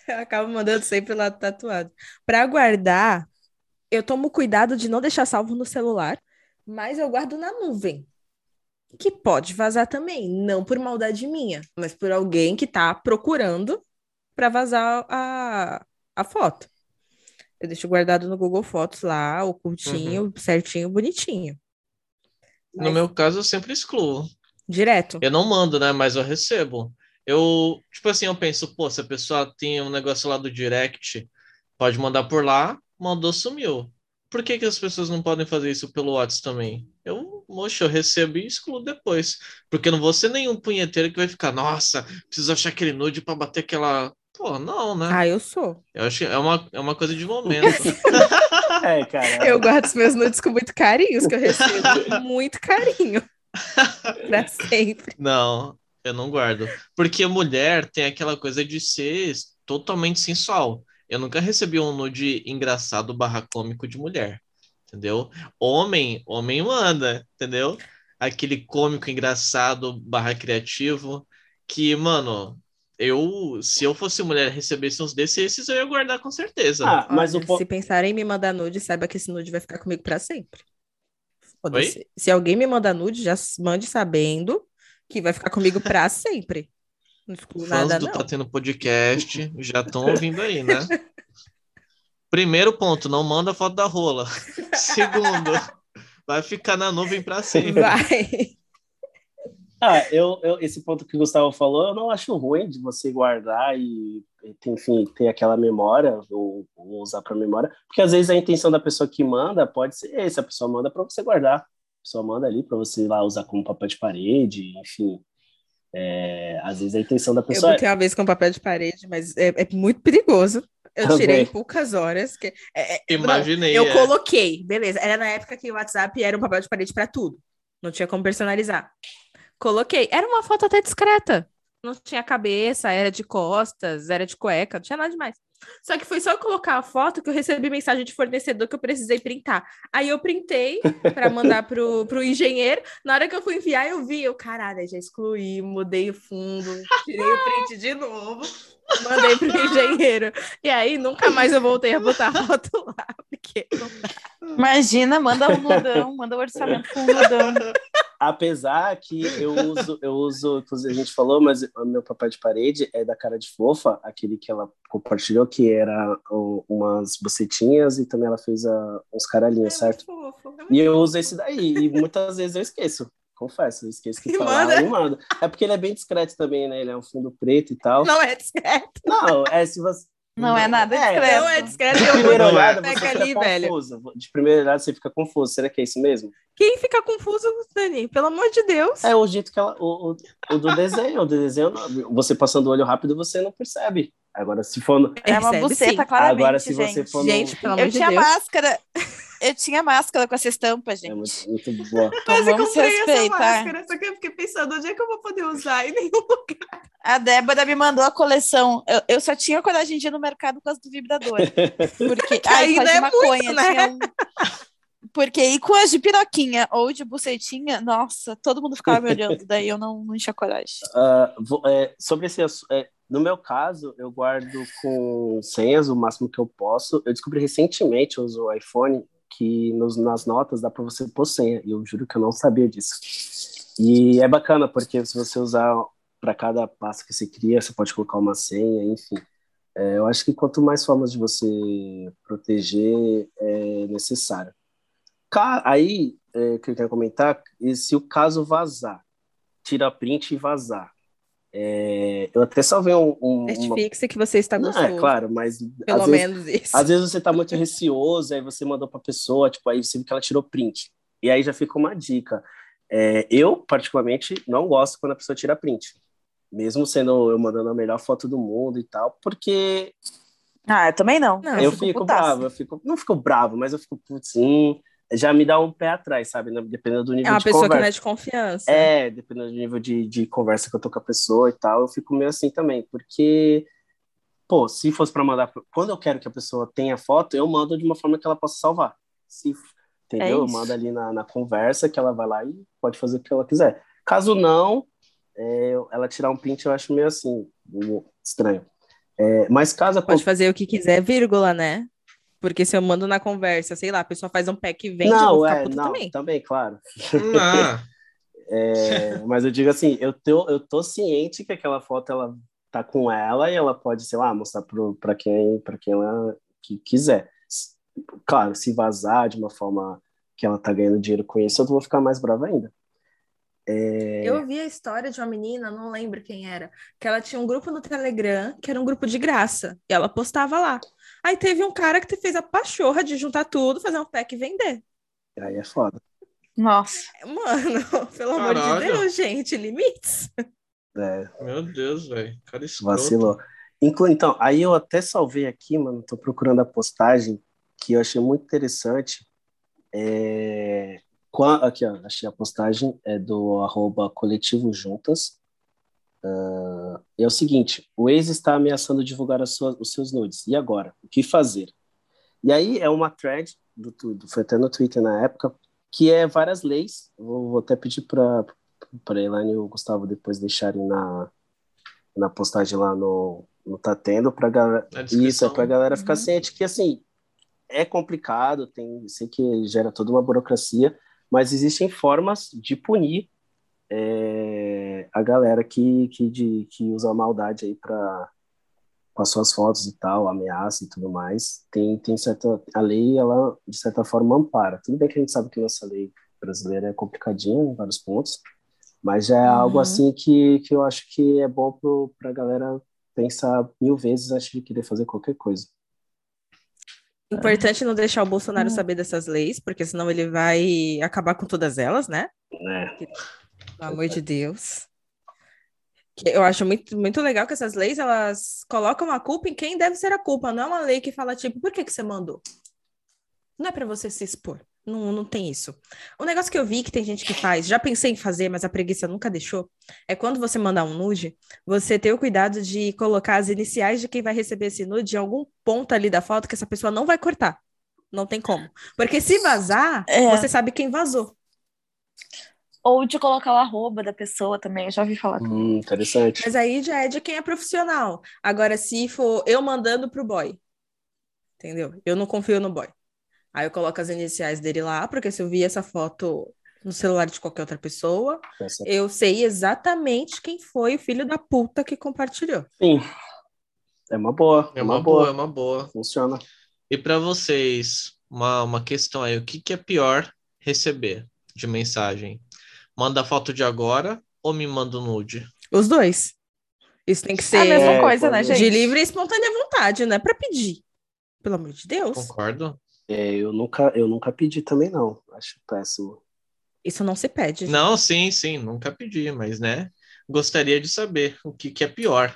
Eu acabo mandando sempre o lado tatuado. Para guardar, eu tomo cuidado de não deixar salvo no celular, mas eu guardo na nuvem. Que pode vazar também, não por maldade minha, mas por alguém que tá procurando para vazar a, a foto. Eu deixo guardado no Google Fotos lá, ocultinho, certinho, bonitinho. No meu caso, eu sempre excluo. Direto. Eu não mando, né? Mas eu recebo. Eu, tipo assim, eu penso, pô, se a pessoa tem um negócio lá do direct, pode mandar por lá, mandou, sumiu. Por que que as pessoas não podem fazer isso pelo WhatsApp também? Eu, moxa, eu recebo e excluo depois. Porque eu não vou ser nenhum punheteiro que vai ficar, nossa, preciso achar aquele nude pra bater aquela. Pô, não, né? Ah, eu sou. Eu acho que é uma, é uma coisa de momento. É, cara. Eu guardo os meus nudes com muito carinho, os que eu recebo. muito carinho. pra sempre. Não, eu não guardo. Porque mulher tem aquela coisa de ser totalmente sensual. Eu nunca recebi um nude engraçado barra cômico de mulher. Entendeu? Homem, homem manda, entendeu? Aquele cômico engraçado barra criativo. Que, mano, eu, se eu fosse mulher e recebesse uns desses, esses eu ia guardar com certeza. Ah, mas Olha, o Se pensarem em me mandar nude, saiba que esse nude vai ficar comigo pra sempre. Se alguém me mandar nude, já mande sabendo Que vai ficar comigo pra sempre. Não ficou Fãs nada, do não. Tá Tendo Podcast já estão ouvindo aí, né? Primeiro ponto, não manda foto da rola. Segundo, vai ficar na nuvem para sempre. Vai. Ah, eu, eu, esse ponto que o Gustavo falou, eu não acho ruim de você guardar e, enfim, ter aquela memória, ou, ou usar para memória, porque às vezes a intenção da pessoa que manda pode ser esse, a pessoa manda para você guardar, a pessoa manda ali para você ir lá usar como papel de parede, enfim. É, às vezes a intenção da Eu pessoa é botei uma vez com papel de parede, mas é, é muito perigoso. Eu Também. tirei em poucas horas. Que, é, é, não, Imaginei. eu é. coloquei, beleza. Era na época que o WhatsApp era um papel de parede para tudo. Não tinha como personalizar. Coloquei. Era uma foto até discreta. Não tinha cabeça, era de costas, era de cueca, não tinha nada demais. Só que foi só colocar a foto que eu recebi mensagem de fornecedor que eu precisei printar. Aí eu printei para mandar pro, pro engenheiro. Na hora que eu fui enviar, eu vi, eu, caralho, já excluí, mudei o fundo, tirei o print de novo, mandei pro engenheiro. E aí nunca mais eu voltei a botar a foto lá, porque. Imagina, manda um nudão, manda o orçamento com um nudão. Apesar que eu uso, eu uso, inclusive a gente falou, mas o meu papel de parede é da cara de fofa, aquele que ela compartilhou, que era um- umas bocetinhas e também ela fez a- uns caralhinhos, certo? É muito fofo. E eu uso esse daí, e muitas vezes eu esqueço. Confesso, eu esqueço que E lá manda. e mando. É porque ele é bem discreto também, né? Ele é um fundo preto e tal. Não é discreto. Não, é se você. Não é nada discreto. Não é discreto. De primeira olhada, você fica ali, velho. confuso. De primeira olhada, você fica confuso. Será que é isso mesmo? Quem fica confuso, Dani? Pelo amor de Deus. É o jeito que ela. O, o, o do desenho. O do desenho, você passando o olho rápido, você não percebe. Agora, se for. No, É uma buceta, claramente, agora, se gente. você for Gente, no. pelo amor Eu de tinha Deus. máscara. Eu tinha máscara com essa estampa, É gente. muito, muito boa. Então Mas eu vamos comprei essa respeitar. máscara, só que eu fiquei pensando, onde é que eu vou poder usar em nenhum lugar? A Débora me mandou a coleção. Eu, eu só tinha coragem de ir no mercado por causa do vibrador. Porque. Ai, ainda com é maconha. muito, né? tinha um- Porque ir com as de piroquinha ou de bucetinha, nossa, todo mundo ficava me olhando. Daí eu não, não tinha coragem. Ah, vou- é, sobre esse é, no meu caso, eu guardo com senhas o máximo que eu posso. Eu descobri recentemente, eu uso o iPhone, que nos- nas notas dá para você pôr senha. E eu juro que eu não sabia disso. E é bacana, porque se você usar para cada passo que você cria, você pode colocar uma senha, enfim. É, eu acho que quanto mais formas de você proteger, é necessário. Ca- Aí, é, que eu quero comentar, e se o caso vazar, tira print e vazar. É, eu até salvei um. um uma... Certifique-se que você está Não, gostoso. é claro, mas Pelo às vezes, menos isso. às vezes você tá muito receoso, aí você mandou pra pessoa, tipo, aí você viu que ela tirou print. E aí já fica uma dica. É, eu, particularmente, não gosto quando a pessoa tira print. Mesmo sendo eu mandando a melhor foto do mundo e tal, porque Ah, eu também não. Não, eu fico fico putaça. bravo, eu fico, não fico bravo, mas eu fico, putz, hum, já me dá um pé atrás, sabe? né? Dependendo do nível É uma de pessoa que conversa. não é de confiança. É, dependendo do nível de, de conversa que eu tô com a pessoa e tal, eu fico meio assim também, porque, pô, se fosse para mandar, quando eu quero que a pessoa tenha foto, eu mando de uma forma que ela possa salvar. Se, entendeu? É eu mando ali na, na conversa que ela vai lá e pode fazer o que ela quiser. Caso não, é, ela tirar um print eu acho meio assim, meio estranho. É, mas caso Pode fazer o que quiser, vírgula, né? Porque se eu mando na conversa, sei lá, a pessoa faz um pack e vende, eu não, vou ficar é, puta não, também. também, claro. Ah, É, mas eu digo assim, eu tô, eu tô ciente que aquela foto ela tá com ela e ela pode, sei lá, mostrar para quem, para quem ela que quiser. Claro, se vazar de uma forma que ela tá ganhando dinheiro com isso, eu vou ficar mais brava ainda. É, Eu vi a história de uma menina, não lembro quem era, que ela tinha um grupo no Telegram, que era um grupo de graça, e ela postava lá. Aí teve um cara que te fez a pachorra de juntar tudo, fazer um pack e vender. aí é foda. Nossa. Mano, pelo amor de Caralho. Deus, gente, limites. É, meu Deus, velho. Cara escroto. vacilou. Inclu então, aí eu até salvei aqui, mano, tô procurando a postagem que eu achei muito interessante. É, aqui, ó, achei a postagem, é do arroba coletivo juntas. Ah, é o seguinte, o ex está ameaçando divulgar as suas, os seus nudes. E agora? O que fazer? E aí é uma thread, do, do, foi até no Twitter na época, que é várias leis. Vou, vou até pedir para a Elaine e o Gustavo depois deixarem na, na postagem lá no, no Tá Tendo, para galera. Isso, é para galera ficar Uhum. ciente que, assim, é complicado, tem, sei que gera toda uma burocracia, mas existem formas de punir é a galera que, que, de, que usa a maldade aí para com as suas fotos e tal, ameaça e tudo mais, tem, tem certa, a lei, ela, de certa forma, ampara. Tudo bem que a gente sabe que nossa lei brasileira é complicadinha em vários pontos, mas já é uhum. algo assim que, que eu acho que é bom para a galera pensar mil vezes antes de querer fazer qualquer coisa. Importante não deixar o Bolsonaro uhum. saber dessas leis, porque senão ele vai acabar com todas elas, né? É. Pelo amor de Deus. Eu acho muito, muito legal que essas leis, elas colocam a culpa em quem deve ser a culpa. Não é uma lei que fala, tipo, por que, que você mandou? Não é para você se expor. Não, não tem isso. O negócio que eu vi que tem gente que faz, já pensei em fazer, mas a preguiça nunca deixou, é quando você mandar um nude, você ter o cuidado de colocar as iniciais de quem vai receber esse nude em algum ponto ali da foto que essa pessoa não vai cortar. Não tem como. Porque se vazar, é. você sabe quem vazou. Ou de colocar o arroba da pessoa também, eu já ouvi falar. Hum, interessante. Mas aí já é de quem é profissional. Agora, se for eu mandando pro boy, entendeu? Eu não confio no boy. Aí eu coloco as iniciais dele lá, porque se eu vi essa foto no celular de qualquer outra pessoa, Essa... eu sei exatamente quem foi o filho da puta que compartilhou. Sim. É uma boa. É uma, uma boa, boa, é uma boa. Funciona. E para vocês, uma, uma questão aí, o que, que é pior receber de mensagem? Manda foto de agora ou me manda um nude? Os dois. Isso tem que ser é a mesma coisa, né, gente? De livre e espontânea vontade, não é para pedir. Pelo amor de Deus. Concordo. É, eu nunca, eu nunca pedi também, não. Acho péssimo. Isso não se pede. Gente. Não, sim, sim, nunca pedi, mas, né? Gostaria de saber o que, que é pior.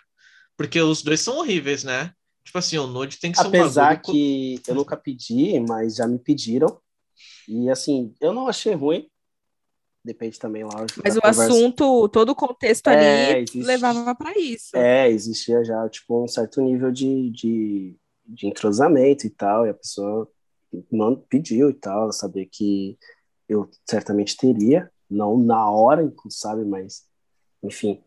Porque os dois são horríveis, né? Tipo assim, o nude tem que ser Apesar um que eu nunca pedi, mas já me pediram. E assim, eu não achei ruim depende também, lógico. Mas o conversa. assunto, todo o contexto é, ali existe, levava para isso. É, existia já, tipo, um certo nível de, de, de entrosamento e tal, e a pessoa pediu e tal, saber que eu certamente teria, não na hora, sabe, mas, enfim.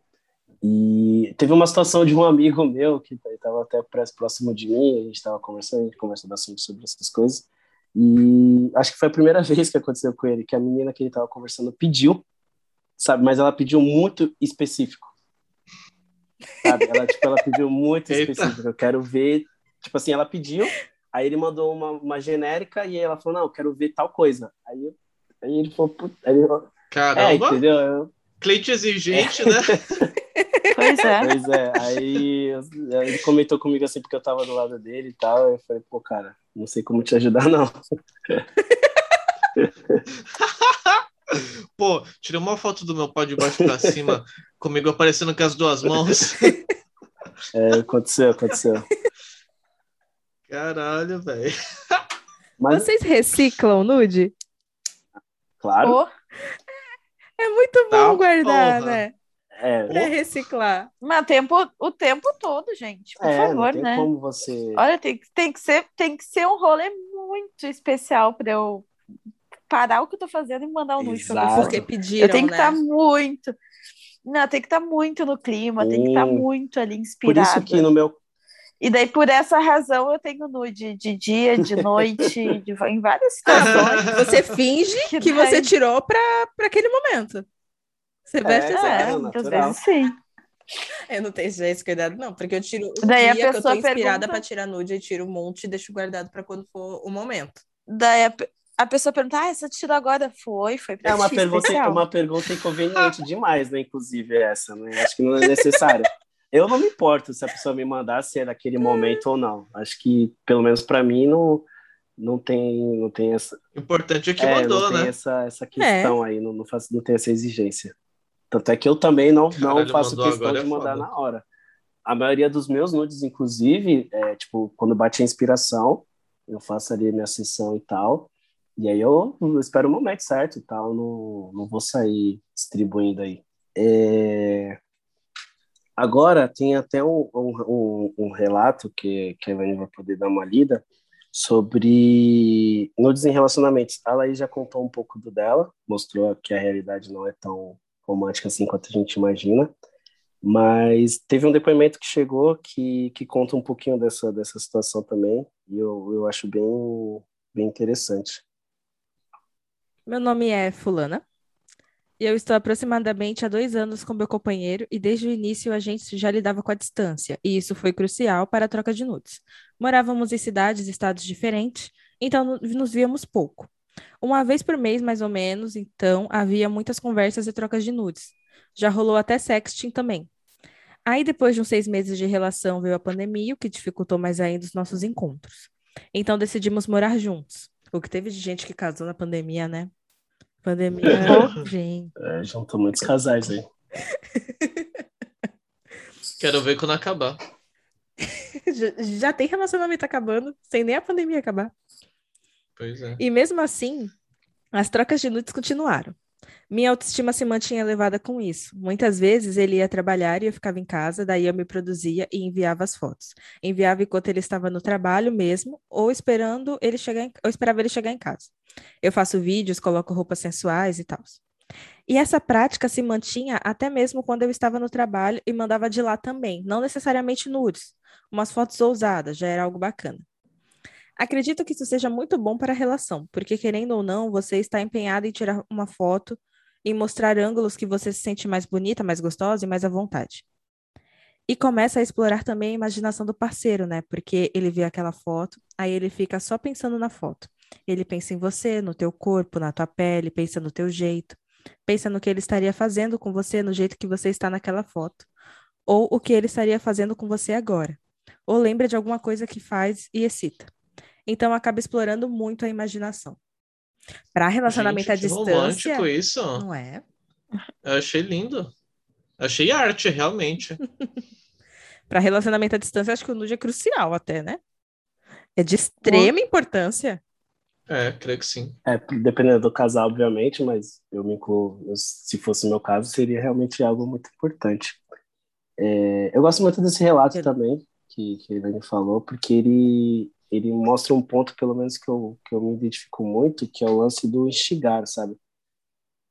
E teve uma situação de um amigo meu que estava até próximo de mim, a gente estava conversando, a gente conversa bastante sobre essas coisas, e acho que foi a primeira vez que aconteceu com ele, que a menina que ele estava conversando pediu, sabe? Mas ela pediu muito específico. Sabe? Ela, tipo, ela pediu muito específico. Eu quero ver. Tipo assim, ela pediu, aí ele mandou uma, uma genérica e ela falou: Não, eu quero ver tal coisa. Aí, aí ele falou: Aí ele falou, Caramba! É, entendeu? Eu... Cliente exigente, né? Pois é. Pois é. Aí ele comentou comigo assim, porque eu tava do lado dele e tal. Eu falei, pô, cara, não sei como te ajudar, não. Pô, tirei uma foto do meu pau de baixo pra cima, comigo aparecendo com as duas mãos. É, aconteceu, aconteceu. Caralho, velho. Mas... Vocês reciclam nude? Claro. Oh. É muito bom tá, guardar, porra. né? É. Pra reciclar. Mas tempo, o tempo todo, gente. Por é, favor, não né? Como você... Olha, tem, tem, que ser, tem que ser um rolê muito especial para eu parar o que eu tô fazendo e mandar um nude pra você. Porque pediram, Eu tenho que estar né? tá muito. Não, tem que estar tá muito no clima, tem que estar tá muito ali inspirado. Por isso que no meu e daí, por essa razão, eu tenho nude de dia, de noite, de, em várias situações. Você finge que, que daí... você tirou para aquele momento. Você veste é, assim. É, muitas vezes sim. Eu não tenho esse cuidado, não, porque eu tiro o daí dia a pessoa que eu tô inspirada pergunta... para tirar nude, eu tiro um monte e deixo guardado para quando for o momento. Daí a, a pessoa pergunta, ah, essa tirou agora? Foi, foi pra É uma ti, pergunta, especial. uma pergunta inconveniente demais, né? Inclusive essa, né? Acho que não é necessário. Eu não me importo se a pessoa me mandar se é naquele momento ou não. Acho que, pelo menos para mim, não, não tem, não tem essa. O importante é que é, mandou, não né? Tem essa, essa questão é. aí, não, não, faço, não tem essa exigência. Tanto é que eu também não, não faço questão de é mandar foda. na hora. A maioria dos meus nudes, inclusive, é, tipo, quando bate a inspiração, eu faço ali a minha sessão e tal. E aí eu, eu espero o momento certo e tal, não, não vou sair distribuindo aí. É... Agora tem até um, um, um, relato que, que a Elaine vai poder dar uma lida sobre nudes em relacionamentos. A Laís já contou um pouco do dela, mostrou que a realidade não é tão romântica assim quanto a gente imagina. Mas teve um depoimento que chegou que, que conta um pouquinho dessa, dessa situação também, e eu, eu acho bem, bem interessante. Meu nome é Fulana. Eu estou aproximadamente há dois anos com meu companheiro e desde o início a gente já lidava com a distância, e isso foi crucial para a troca de nudes. Morávamos em cidades e estados diferentes, então nos víamos pouco. Uma vez por mês, mais ou menos, então havia muitas conversas e trocas de nudes. Já rolou até sexting também. Aí, depois de uns seis meses de relação, veio a pandemia, o que dificultou mais ainda os nossos encontros. Então decidimos morar juntos. O que teve de gente que casou na pandemia, né? Pandemia, gente. É, juntou muitos casais aí. Quero ver quando acabar. já, já tem relacionamento acabando, sem nem a pandemia acabar. Pois é. E mesmo assim, as trocas de nudes continuaram. Minha autoestima se mantinha elevada com isso. Muitas vezes ele ia trabalhar e eu ficava em casa, daí eu me produzia e enviava as fotos. Enviava enquanto ele estava no trabalho mesmo, ou esperando ele chegar em, ou esperava ele chegar em casa. Eu faço vídeos, coloco roupas sensuais e tal. E essa prática se mantinha até mesmo quando eu estava no trabalho e mandava de lá também, não necessariamente nudes, umas fotos ousadas, já era algo bacana. Acredito que isso seja muito bom para a relação, porque querendo ou não, você está empenhado em tirar uma foto e mostrar ângulos que você se sente mais bonita, mais gostosa e mais à vontade. E começa a explorar também a imaginação do parceiro, né? Porque ele vê aquela foto, aí ele fica só pensando na foto. Ele pensa em você, no teu corpo, na tua pele, pensa no teu jeito, pensa no que ele estaria fazendo com você no jeito que você está naquela foto, ou o que ele estaria fazendo com você agora, ou lembra de alguma coisa que faz e excita. Então acaba explorando muito a imaginação. Para relacionamento Gente, à distância, romântico isso. não é? Eu achei lindo. Achei arte, realmente. Para relacionamento à distância, acho que o nude é crucial até, né? É de extrema importância. É, creio que sim. É, dependendo do casal, obviamente, mas eu me incluo, eu- se fosse o meu caso, seria realmente algo muito importante. É, eu gosto muito desse relato Eu- também, que, que a Elaine falou, porque ele, ele mostra um ponto, pelo menos, que eu, que eu me identifico muito, que é o lance do instigar, sabe?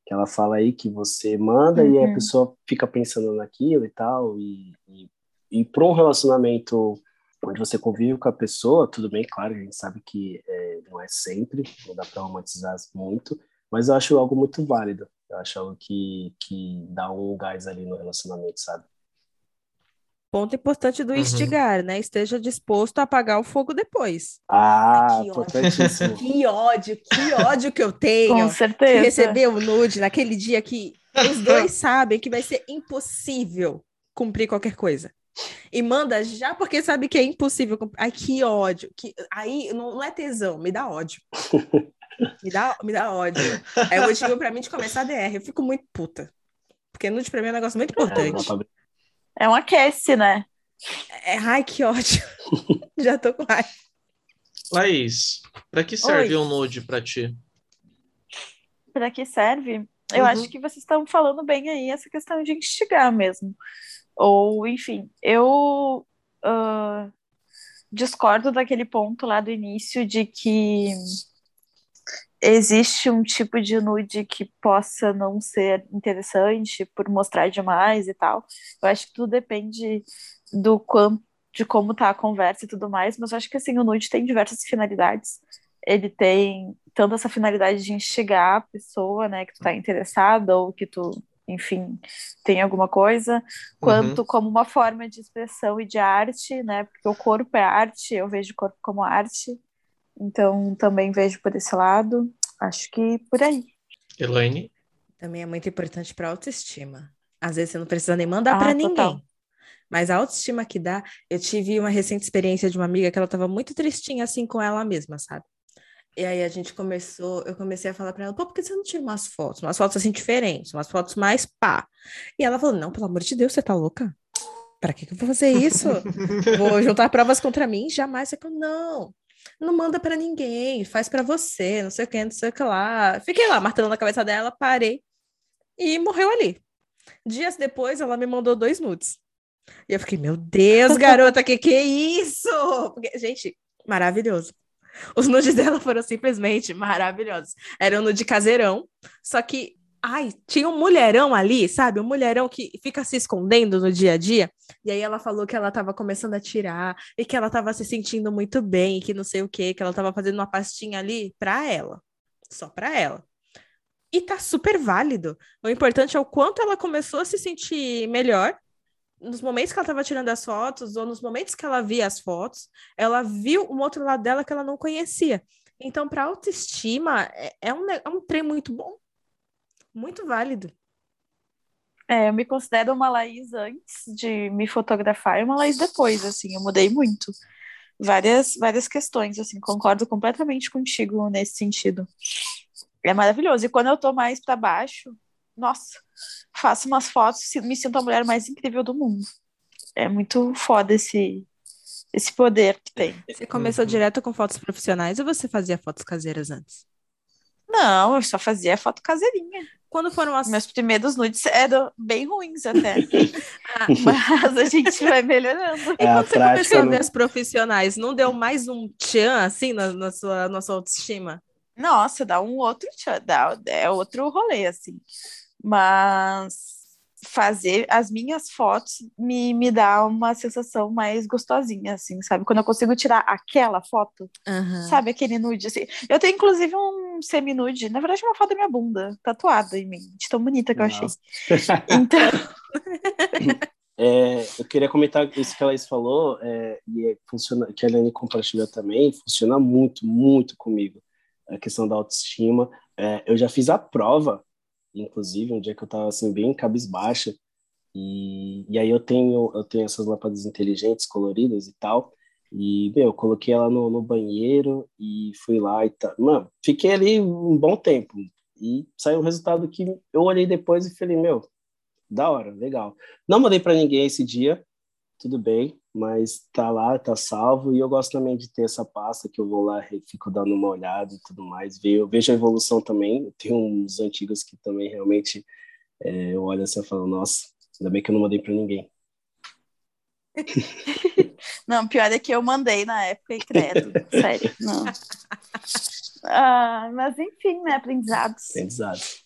Que ela fala aí que você manda e a Uhum. pessoa fica pensando naquilo e tal, e, e, e para um relacionamento onde você convive com a pessoa, tudo bem, claro, a gente sabe que é, não é sempre, não dá para romantizar muito, mas eu acho algo muito válido. Eu acho algo que, que dá um gás ali no relacionamento, sabe? Ponto importante do Uhum. instigar, né? Esteja disposto a apagar o fogo depois. Ah, Ai, que importantíssimo. Que ódio, que ódio que eu tenho Com de certeza. receber o nude naquele dia que os dois sabem que vai ser impossível cumprir qualquer coisa. E manda já porque sabe que é impossível. cumprir. Ai, que ódio. Que... Aí não, não é tesão, me dá ódio. Me dá, me dá ódio. É o motivo pra mim de começar a DR. Eu fico muito puta. Porque nude pra mim é um negócio muito É, importante. É um aquece, né? É, ai, que ódio. Já tô com raiva. Laís, pra que serve Oi. um nude pra ti? Para que serve? Eu Uhum. acho que vocês estão falando bem aí essa questão de instigar mesmo. Ou, enfim, eu ah, discordo daquele ponto lá do início de que existe um tipo de nude que possa não ser interessante por mostrar demais e tal. Eu acho que tudo depende do quanto, de como tá a conversa e tudo mais, mas eu acho que assim, o nude tem diversas finalidades. Ele tem tanto essa finalidade de instigar a pessoa, né, que tu tá interessada ou que tu, enfim, tem alguma coisa, quanto como uma forma de expressão e de arte, né, porque o corpo é arte, eu vejo o corpo como arte, então também vejo por esse lado, acho que por aí. Elaine? Também é muito importante para autoestima. Às vezes você não precisa nem mandar Ah, para ninguém. Mas a autoestima que dá, eu tive uma recente experiência de uma amiga que ela estava muito tristinha assim com ela mesma, sabe? E aí a gente começou, eu comecei a falar para ela, pô, por que você não tira umas fotos? Umas fotos assim diferentes, umas fotos mais pá. E ela falou, não, pelo amor de Deus, você tá louca? Pra que que eu vou fazer isso? Vou juntar provas contra mim? Jamais. Eu, não, não manda pra ninguém, faz pra você, não sei o que, não sei o que lá. Fiquei lá, martelando na cabeça dela, parei e morreu ali. Dias depois, ela me mandou dois nudes. E eu fiquei, meu Deus, garota, que que é isso? Porque, gente, maravilhoso. Os nudes dela foram simplesmente maravilhosos. Era um nude caseirão, só que, ai, tinha um mulherão ali, sabe? Um mulherão que fica se escondendo no dia a dia. E aí ela falou que ela tava começando a tirar e que ela tava se sentindo muito bem, que não sei o quê, que ela tava fazendo uma pastinha ali pra ela. Só pra ela. E tá super válido. O importante é o quanto ela começou a se sentir melhor nos momentos que ela estava tirando as fotos, ou nos momentos que ela via as fotos, ela viu um outro lado dela que ela não conhecia. Então, para autoestima, é, é, um, é um trem muito bom, muito válido. É, eu me considero uma Laís antes de me fotografar e uma Laís depois, assim, eu mudei muito. Várias, várias questões, assim, concordo completamente contigo nesse sentido. É maravilhoso. E quando eu tô mais para baixo, nossa, faço umas fotos e me sinto a mulher mais incrível do mundo. É muito foda esse, esse poder que tem. Você começou uhum. direto com fotos profissionais ou você fazia fotos caseiras antes? Não, eu só fazia foto caseirinha. Quando foram as. Meus primeiros nudes eram bem ruins até. ah, mas a gente vai melhorando. E é, quando você começou a ver as profissionais, não deu mais um tchan assim na, na, sua, na sua autoestima? Nossa, dá um outro tchan, dá, é outro rolê, assim. Mas fazer as minhas fotos me, me dá uma sensação mais gostosinha, assim, sabe? Quando eu consigo tirar aquela foto, uhum. sabe? Aquele nude, assim. Eu tenho, inclusive, um semi-nude, na verdade, uma foto da minha bunda, tatuada em mim, de tão bonita que Nossa. eu achei. Então... É, eu queria comentar isso que a Laís falou, é, e é, funciona, que a Helene compartilhou também, funciona muito, muito comigo, a questão da autoestima. É, eu já fiz a prova inclusive, um dia que eu tava assim bem cabisbaixa. E, e aí eu tenho eu tenho essas lâmpadas inteligentes coloridas e tal. E, meu, eu coloquei ela no, no banheiro e fui lá e tal. Mano, fiquei ali um bom tempo. E saiu um resultado que eu olhei depois e falei, meu, da hora, legal. Não mandei para ninguém esse dia, tudo bem, mas tá lá, tá salvo, e eu gosto também de ter essa pasta que eu vou lá, fico dando uma olhada e tudo mais, vejo, vejo a evolução também, tem uns antigos que também realmente é, eu olho assim e falo, nossa, ainda bem que eu não mandei para ninguém. Não, pior é que eu mandei na época e credo, sério, não. Ah, mas enfim, né, aprendizados. Aprendizados.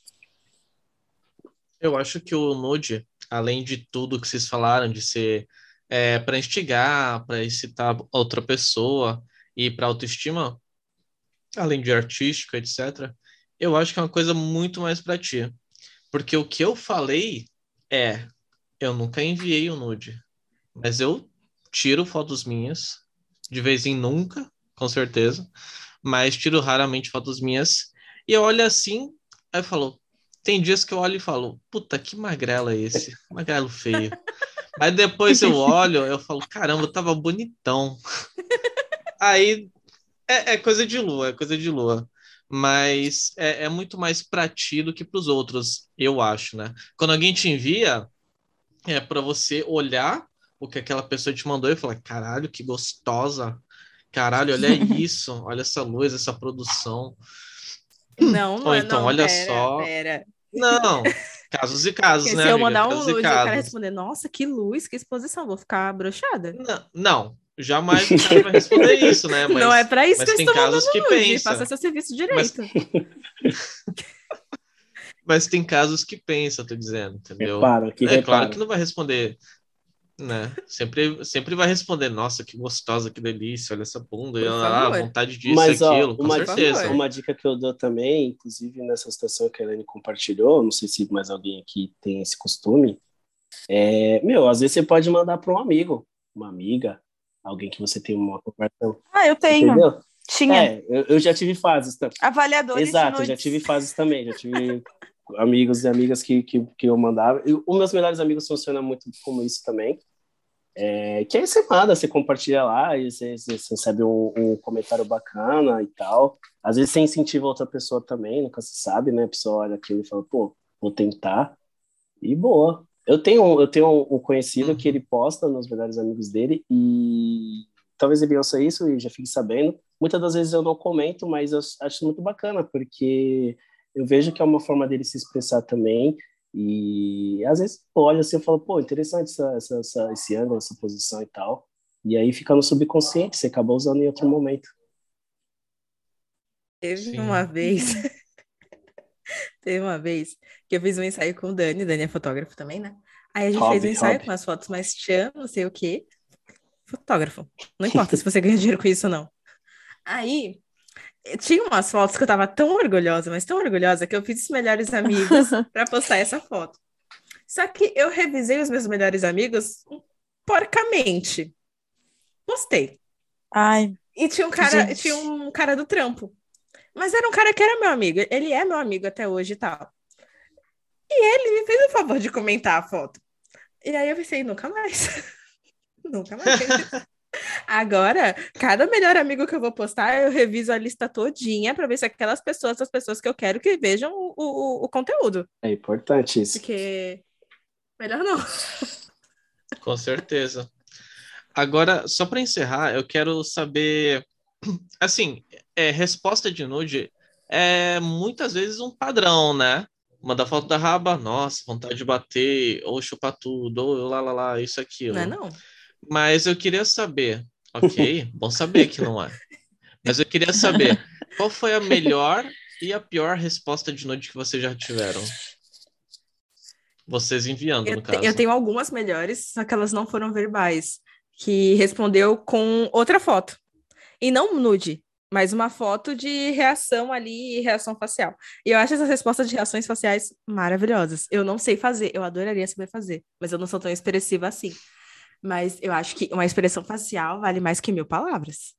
Eu acho que o Nude, além de tudo que vocês falaram, de ser é, para instigar, para excitar outra pessoa e para autoestima, além de artística, etc., eu acho que é uma coisa muito mais para ti. Porque o que eu falei é: eu nunca enviei o nude, mas eu tiro fotos minhas, de vez em nunca, com certeza, mas tiro raramente fotos minhas, e eu olho assim, aí eu falo. Tem dias que eu olho e falo, puta, que magrela é esse? Magrelo feio. Aí depois eu olho, eu falo, caramba, eu tava bonitão. Aí é, é, coisa de lua, é coisa de lua. Mas é, é muito mais pra ti do que pros outros, eu acho, né? Quando alguém te envia, é para você olhar o que aquela pessoa te mandou e falar, caralho, que gostosa. Caralho, olha isso, olha essa luz, essa produção. Não, Ou então, não, olha pera, só. Pera. Não, Casos e casos, Porque né? Se eu amiga? mandar um casos luz e o cara responder, nossa, que luz, que exposição, vou ficar broxada. Não, não, jamais o cara vai responder isso, né? Mas, não é pra isso mas que eu tem estou casos mandando que nude, pensa. faça seu serviço direito. Mas tem casos que pensa, tô dizendo, entendeu? Repara, que é claro que não vai responder, né? Sempre, sempre vai responder, nossa, que gostosa, que delícia, olha essa bunda, e Por ah, vontade disso, Mas, ó, aquilo, com uma, certeza. dica, uma dica que eu dou também, inclusive nessa situação que a Helene compartilhou, não sei se mais alguém aqui tem esse costume, é, meu, às vezes você pode mandar para um amigo, uma amiga, alguém que você tem uma conversa, Ah, eu tenho. entendeu? Tinha. É, eu, eu já tive fases também. Avaliadores Exato, eu já tive fases também, já tive amigos e amigas que, que, que eu mandava. E os meus melhores amigos funcionam muito como isso também. É, que aí você manda, você compartilha lá e você, você recebe um, um comentário bacana e tal. Às vezes você incentiva outra pessoa também, nunca se sabe, né? A pessoa olha aquilo e fala, pô, vou tentar. E boa. Eu tenho, eu tenho um conhecido que ele posta nos melhores amigos dele e talvez ele ouça isso e já fique sabendo. Muitas das vezes eu não comento, mas eu acho muito bacana, porque eu vejo que é uma forma dele se expressar também. E às vezes eu olho assim e falo, pô, interessante essa, essa, essa- esse ângulo, essa posição e tal. E aí fica no subconsciente, você acaba usando em outro momento. Teve Sim. uma vez. Teve uma vez que eu fiz um ensaio com o Dani, Dani é fotógrafo também, né? Aí a gente Hobby, fez um ensaio hobby. com as fotos mais tchan, não sei o quê. Fotógrafo. Não importa se você ganha dinheiro com isso ou não. Aí tinha umas fotos que eu tava tão orgulhosa, mas tão orgulhosa, que eu fiz os melhores amigos para postar essa foto. Só que eu revisei os meus melhores amigos porcamente. Postei. Ai, E tinha um cara, Gente. tinha um cara do trampo. Mas era um cara que era meu amigo. Ele é meu amigo até hoje e tal. E ele me fez o favor de comentar a foto. E aí eu pensei, nunca mais. nunca mais. Agora, cada melhor amigo que eu vou postar, eu reviso a lista todinha para ver se aquelas pessoas são as pessoas que eu quero que vejam o, o, o conteúdo. É importante isso. Porque melhor não. Com certeza. Agora, só para encerrar, eu quero saber, assim, é, resposta de nude é muitas vezes um padrão, né? Mandar foto da raba, nossa, vontade de bater, ou chupar tudo, ou lá, lá, lá, isso, aquilo. Não é não? Mas eu queria saber, ok? Bom saber que não é. Mas eu queria saber, qual foi a melhor e a pior resposta de nude que vocês já tiveram? Vocês enviando, Eu, no caso. eu tenho algumas melhores, só que elas não foram verbais. Que respondeu com outra foto. E não nude, mas uma foto de reação ali, reação facial. E eu acho essas respostas de reações faciais maravilhosas. Eu não sei fazer, eu adoraria saber fazer, mas eu não sou tão expressiva assim. Mas eu acho que uma expressão facial vale mais que mil palavras.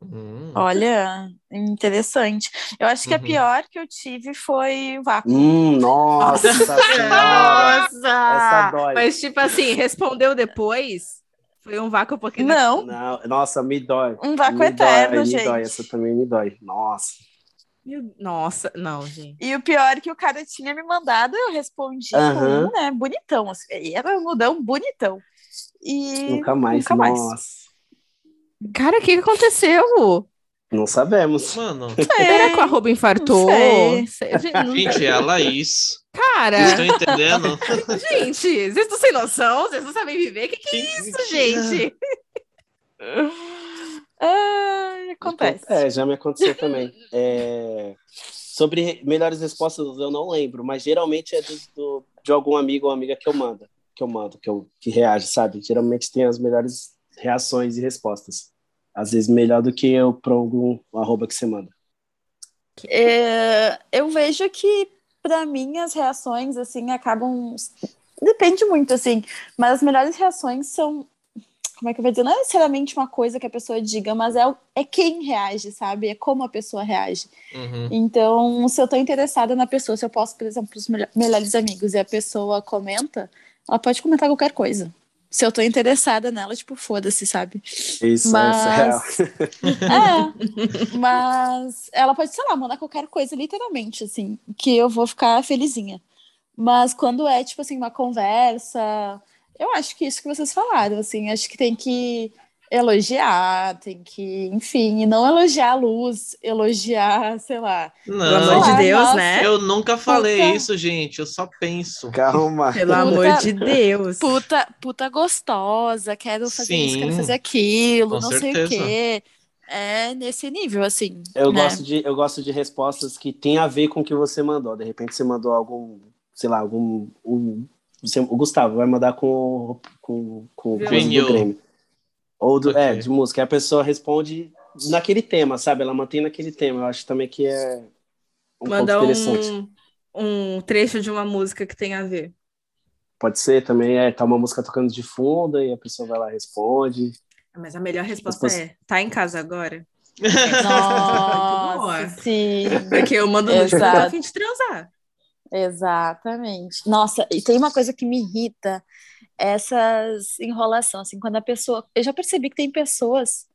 Hum, olha, interessante. Eu acho que a Uhum. pior que eu tive foi o vácuo. Hum, nossa dói. Mas, tipo assim, respondeu depois. Foi um vácuo porque Não, Não, nossa, me dói. um vácuo me eterno, dói, gente. Me dói, essa também me dói. Nossa. Nossa, não, gente. E o pior é que o cara tinha me mandado, eu respondi Aham. com um, né, bonitão. Assim, e era um nudão bonitão. E Nunca mais. nunca mais. Nossa. Cara, o que que aconteceu? Não sabemos. Mano, Será que o arroba infartou? sei. Sei, gente, não- gente, é a Laís. Cara, Vocês estão entendendo? gente, vocês estão sem noção? Vocês não sabem viver? Que que é isso, gente? Ai, acontece. É, já me aconteceu também. É, Sobre melhores respostas, eu não lembro, mas geralmente é do, do- de algum amigo ou amiga que eu mando, que eu mando, que, eu, que reage, sabe? Geralmente tem as melhores reações e respostas. Às vezes melhor do que eu para algum arroba que você manda. É, eu vejo que, para mim, as reações, assim, acabam... Depende muito, assim, mas as melhores reações são... Como é que eu vou dizer? Não é necessariamente uma coisa que a pessoa diga, mas é, é quem reage, sabe? É como a pessoa reage. Uhum. Então, se eu tô interessada na pessoa, se eu posto, por exemplo, os melho- melhores amigos e a pessoa comenta, ela pode comentar qualquer coisa. Se eu tô interessada nela, tipo, foda-se, sabe? Isso, isso é Mas- real. É, mas ela pode, sei lá, mandar qualquer coisa, literalmente, assim, que eu vou ficar felizinha. Mas quando é, tipo assim, uma conversa, eu acho que isso que vocês falaram, assim, acho que tem que elogiar, tem que, enfim, não elogiar a luz, elogiar, sei lá. Pelo amor de Deus, nossa. né? Eu nunca falei Puta. isso, gente. Eu só penso. Calma. Pelo Puta- amor de Deus. Puta, puta gostosa, quero fazer isso, quero Sim, fazer aquilo, com não sei o certeza. quê. É nesse nível, assim. Eu, né? gosto de, eu gosto de respostas que tem a ver com o que você mandou. De repente você mandou algum, sei lá, algum. Um, você- o Gustavo vai mandar com, com, com do Grêmio. Ou do, é, Ok. de música. A pessoa responde naquele tema, sabe? Ela mantém naquele tema. Eu acho também que é um Manda ponto interessante. um, um trecho de uma música que tem a ver. Pode ser também, é, tá uma música tocando de fundo e a pessoa vai lá e responde. Mas a melhor resposta Resposta- é: tá em casa agora? Nossa, boa. sim. Porque eu mando no a fim de transar. Exatamente. Nossa, e tem uma coisa que me irrita, essas enrolação, assim, quando a pessoa, eu já percebi que tem pessoas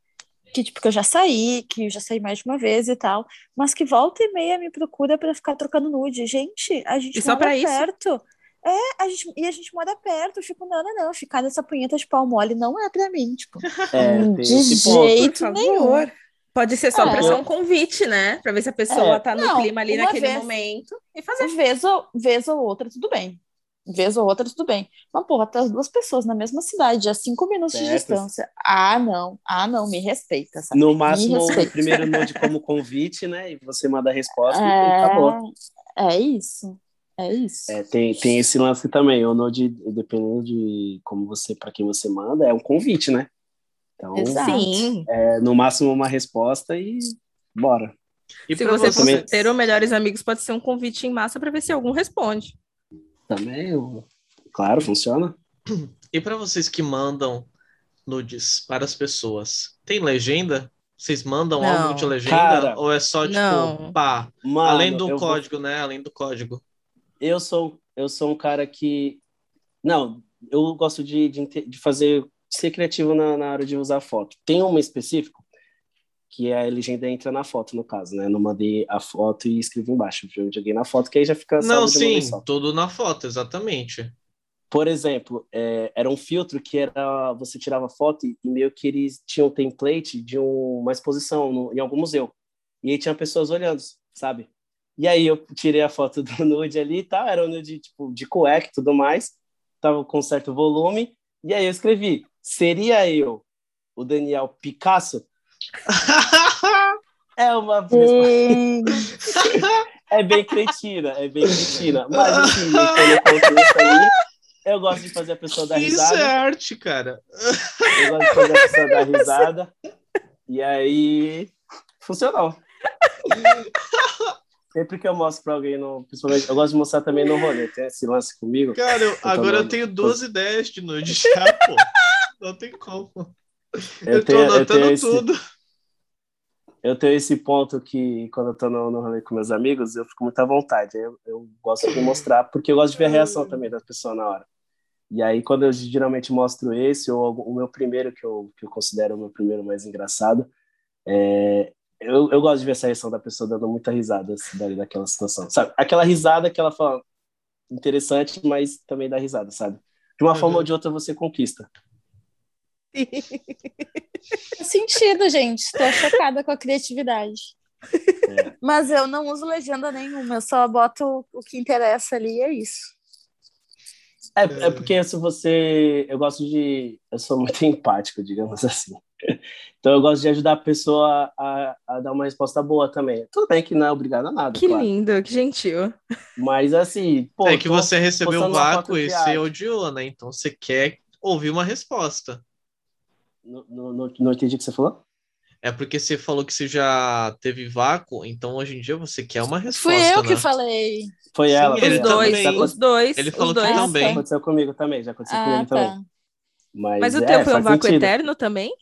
que tipo que eu já saí, que eu já saí mais de uma vez e tal, mas que volta e meia me procura pra ficar trocando nude. Gente, a gente E só mora pra isso? perto. É, a gente, e a gente mora perto. Eu fico, não, não, não, ficar nessa punheta de pau mole não é pra mim, tipo, É, de ponto. jeito Por nenhum. favor. Pode ser só É. pra ser um convite, né? Pra ver se a pessoa É. tá no Não, clima ali naquele vez- momento e fazer. Vez ou, vez ou outra, tudo bem. Vez ou outra, tudo bem. Mas, porra, tá as duas pessoas na mesma cidade, a cinco minutos de Certo. distância. Ah, não. Ah, não, me respeita, sabe? No máximo, o primeiro nude como convite, né? E você manda a resposta e acabou. É, é isso. É isso. É, tem, tem esse lance também. O nude, dependendo de como você, para quem você manda, é um convite, né? Então. Sim. é, no máximo uma resposta e bora. E Se você você, também- ter o Melhores Amigos, pode ser um convite em massa para ver se algum responde. Também, eu- claro, funciona. e pra vocês que mandam nudes para as pessoas, tem legenda? Vocês mandam Não. algo de legenda? Cara, ou é só, tipo, não. pá, Mano, além do eu vou- código, né? Além do código. eu sou eu sou um cara que não eu gosto de, de, de fazer de ser criativo na, na hora de usar foto tem uma específico que a legenda entra na foto no caso né? Não mandei a foto e escrevi embaixo eu joguei na foto que aí já fica Não, sim, tudo na foto, exatamente. por exemplo é, era um filtro que era você tirava foto e, meio que eles tinham um template de um- uma exposição no- em algum museu. E aí tinha pessoas olhando sabe? E aí eu tirei a foto do nude ali e tal, era um nude tipo de cueca e tudo mais, tava com certo volume, e aí eu escrevi, seria eu o Daniel Picasso? É uma é bem cretina, é bem cretina, mas assim, contexto ali, eu gosto de fazer a pessoa dar Isso risada, é arte, cara. eu gosto de fazer a pessoa dar risada, e aí funcionou. Sempre que eu mostro pra alguém, no, principalmente, eu gosto de mostrar também no rolê, tem esse lance comigo. Cara, eu- tô agora eu tenho duas ideias de nude já, pô. Não tem como. Eu, Eu tô tenho, eu, anotando tenho esse, tudo. eu tenho esse ponto que, quando eu tô no, no rolê com meus amigos, eu fico muito à vontade. Eu, eu gosto de mostrar, porque eu gosto de ver a reação também das pessoas na hora. E aí, quando eu geralmente mostro esse, ou o meu primeiro, que eu, que eu considero o meu primeiro mais engraçado, é, eu, eu gosto de ver essa reação da pessoa dando muita risada assim, daquela situação. Sabe? Aquela risada que ela fala interessante, mas também dá risada, sabe? De uma Uhum. forma ou de outra você conquista. Faz sentido, gente. Tô chocada com a criatividade. É. Mas eu não uso legenda nenhuma, eu só boto o que interessa ali e é isso. É, é porque se você. Eu gosto de. Eu sou muito empático, digamos assim. Então eu gosto de ajudar a pessoa a, a dar uma resposta boa também. Tudo bem que não é obrigado a nada, Que claro. lindo, que gentil. Mas assim, pô. é que você recebeu um vácuo e você odiou, né? Então você quer ouvir uma resposta. Não, não, não- entendi o que você falou? É porque você falou que você já teve vácuo, então hoje em dia você quer uma resposta, Fui eu né? que falei. Foi Sim, ela. ele foi Os dois, também. Já os dois, Ele falou que dois. também. tá. aconteceu comigo também, já aconteceu Ah, comigo também. tá. Mas, Mas o é, teu foi um vácuo sentido. eterno também?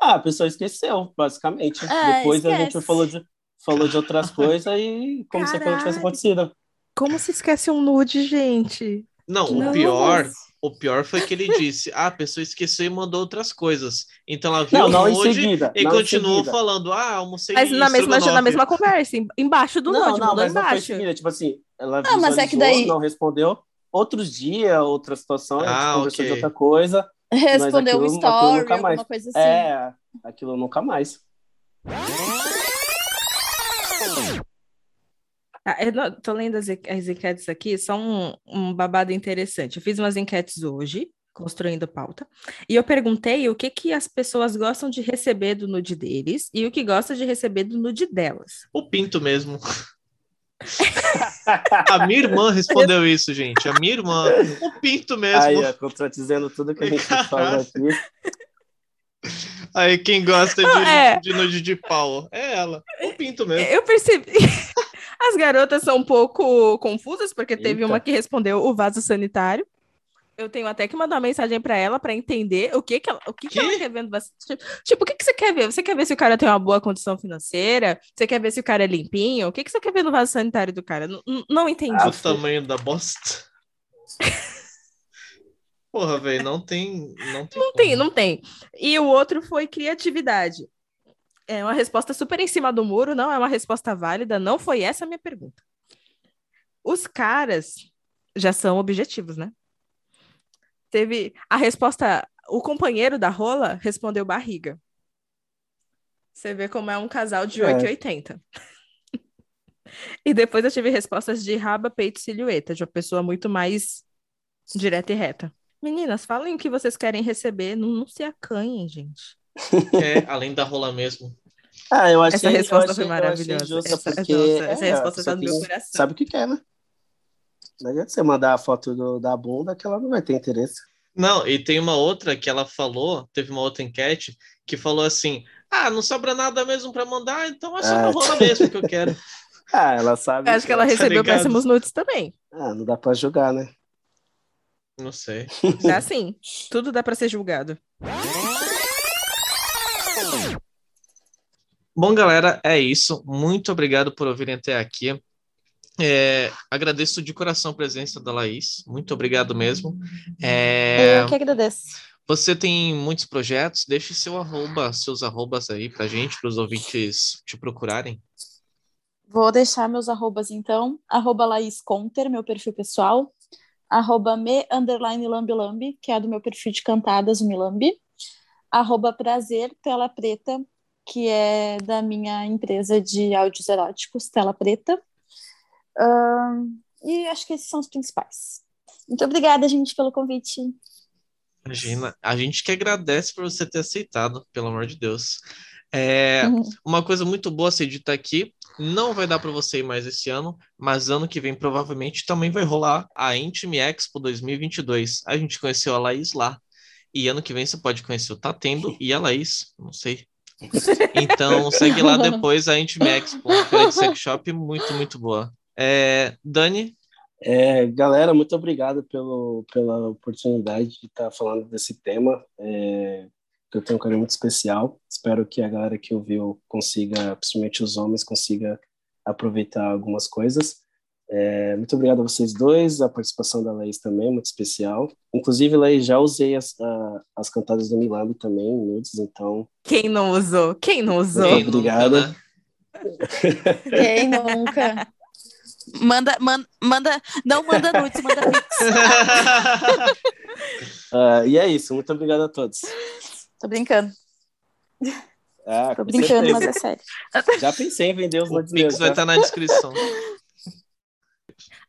Ah, a pessoa esqueceu, basicamente. É, Depois a esquece. gente falou de, falou de outras coisas e como se aquilo não tivesse Caralho. acontecido. Como se esquece um nude, gente? Não, o Não. pior, o pior foi que ele disse: ah, a pessoa esqueceu e mandou outras coisas. Então ela viu Não, o não seguida. e continuou falando: ah, almocei Mas na mesma, na estrogonofe." mesma conversa, em- embaixo do não, nude, não, mandou mas não foi embaixo. seguida. Tipo assim, ela Não, mas é que daí- não respondeu. Outros dias, outra situação, a gente Ah, conversou de outra coisa. Respondeu um aquilo- aquilo story, nunca mais. alguma coisa assim. É, aquilo nunca mais. Ah, eu tô lendo as, as enquetes aqui, são um, um babado interessante. Eu fiz umas enquetes hoje, construindo pauta, e eu perguntei o que, que as pessoas gostam de receber do nude deles e o que gostam de receber do nude delas. O pinto mesmo. A minha irmã respondeu isso, gente. A minha irmã. O pinto mesmo. Aí, Aí, ó, contradizendo tudo que a gente falou aqui. quem gosta de, é. de nude de pau é ela. O pinto mesmo. Eu percebi. As garotas são um pouco confusas, porque teve Eita. uma que respondeu o vaso sanitário. Eu tenho até que mandar uma mensagem para ela para entender o que que ela, o que, que Quê? ela quer ver no vaso. Tipo, tipo, o que que você quer ver? Você quer ver se o cara tem uma boa condição financeira? Você quer ver se o cara é limpinho? O que que você quer ver no vaso sanitário do cara? N- n- não entendi. Ah, o tamanho da bosta. Porra, velho, não tem. Não tem. Não tem, não tem. E o outro foi criatividade. É uma resposta super em cima do muro, não é uma resposta válida, não foi essa a minha pergunta. Os caras já são objetivos, né? Teve a resposta, o companheiro da rola respondeu barriga. Você vê como é um casal de É. 8,80. E depois eu tive respostas de raba, peito e silhueta, de uma pessoa muito mais direta e reta. Meninas, falem o que vocês querem receber, não, não se acanhem, gente. É, além da rola mesmo. Ah, eu achei, Essa resposta achei, foi maravilhosa. Essa- porque, nossa, essa é, resposta a tá no meu coração. Sabe o que quer, né? Não adianta você mandar a foto do- da bunda que ela não vai ter interesse. Não, e tem uma outra que ela falou, teve uma outra enquete que falou assim: ah, não sobra nada mesmo para mandar, então é só Ah, rola mesmo que eu quero. Ah, ela sabe. Eu acho que ela Tá recebeu ligado? péssimos nudes também. Ah, não dá pra julgar, né? Não sei. É assim, tudo dá pra ser julgado. Bom, galera, é isso. Muito obrigado por ouvirem até aqui. É, agradeço de coração a presença da Laís. Muito obrigado mesmo. É, Eu que agradeço. você tem muitos projetos? Deixe seu arroba, seus arrobas aí pra gente, para os ouvintes te procurarem. Vou deixar meus arrobas então. Arroba Laís Conter, meu perfil pessoal. Arroba me underline lambilambi, que é do meu perfil de cantadas, o Milambi. Arroba prazer, tela preta, que é da minha empresa de áudios eróticos, tela preta. Ahn, e acho que esses são os principais. Muito obrigada, gente, pelo convite. Imagina, a gente que agradece por você ter aceitado, pelo amor de Deus. É, Uhum. uma coisa muito boa você de estar aqui. Não vai dar para você ir mais esse ano, mas ano que vem provavelmente também vai rolar a Intime Expo 2022. A gente conheceu a Laís lá. E ano que vem você pode conhecer o Tatendo e a Laís, não sei. Então segue lá depois a Intime Expo, sex shop muito, muito boa. É, Dani, É, galera, muito obrigado pelo, pela oportunidade de estar falando desse tema. É, que eu tenho um carinho muito especial. Espero que a galera que ouviu consiga, principalmente os homens, consiga aproveitar algumas coisas. É, muito obrigado a vocês dois, a participação da Laís também, muito especial. Inclusive, Laís, já usei as, a- as cantadas do Milambi também, em nudes, então Quem não usou? Quem não usou? Quem? nunca, obrigado. né? Quem nunca? Manda, manda, manda, não manda nudes, manda pix. Ah, e é isso, muito obrigado a todos. Tô brincando. Ah, Tô brincando, mas certeza. é sério. Já pensei em vender os O nudes Pix meus, vai tá? estar na descrição.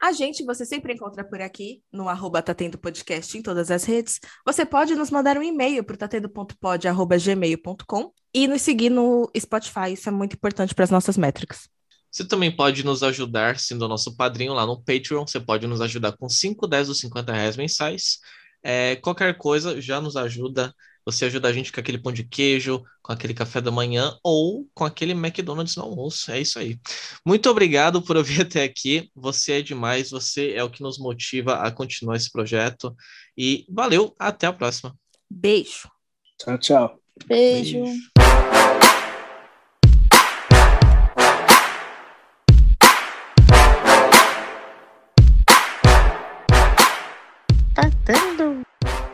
A gente você sempre encontra por aqui, no arroba Tatendo Podcast em todas as redes. Você pode nos mandar um e-mail para tatendo.pod.gmail.com e nos seguir no Spotify, isso é muito importante para as nossas métricas. Você também pode nos ajudar sendo nosso padrinho lá no Patreon. Você pode nos ajudar com 5, 10 ou 50 reais mensais. É, qualquer coisa já nos ajuda. Você ajuda a gente com aquele pão de queijo, com aquele café da manhã ou com aquele McDonald's no almoço. É isso aí. Muito obrigado por ouvir até aqui. Você é demais. Você é o que nos motiva a continuar esse projeto. E valeu. Até a próxima. Beijo! Tchau, tchau. Beijo. Beijo.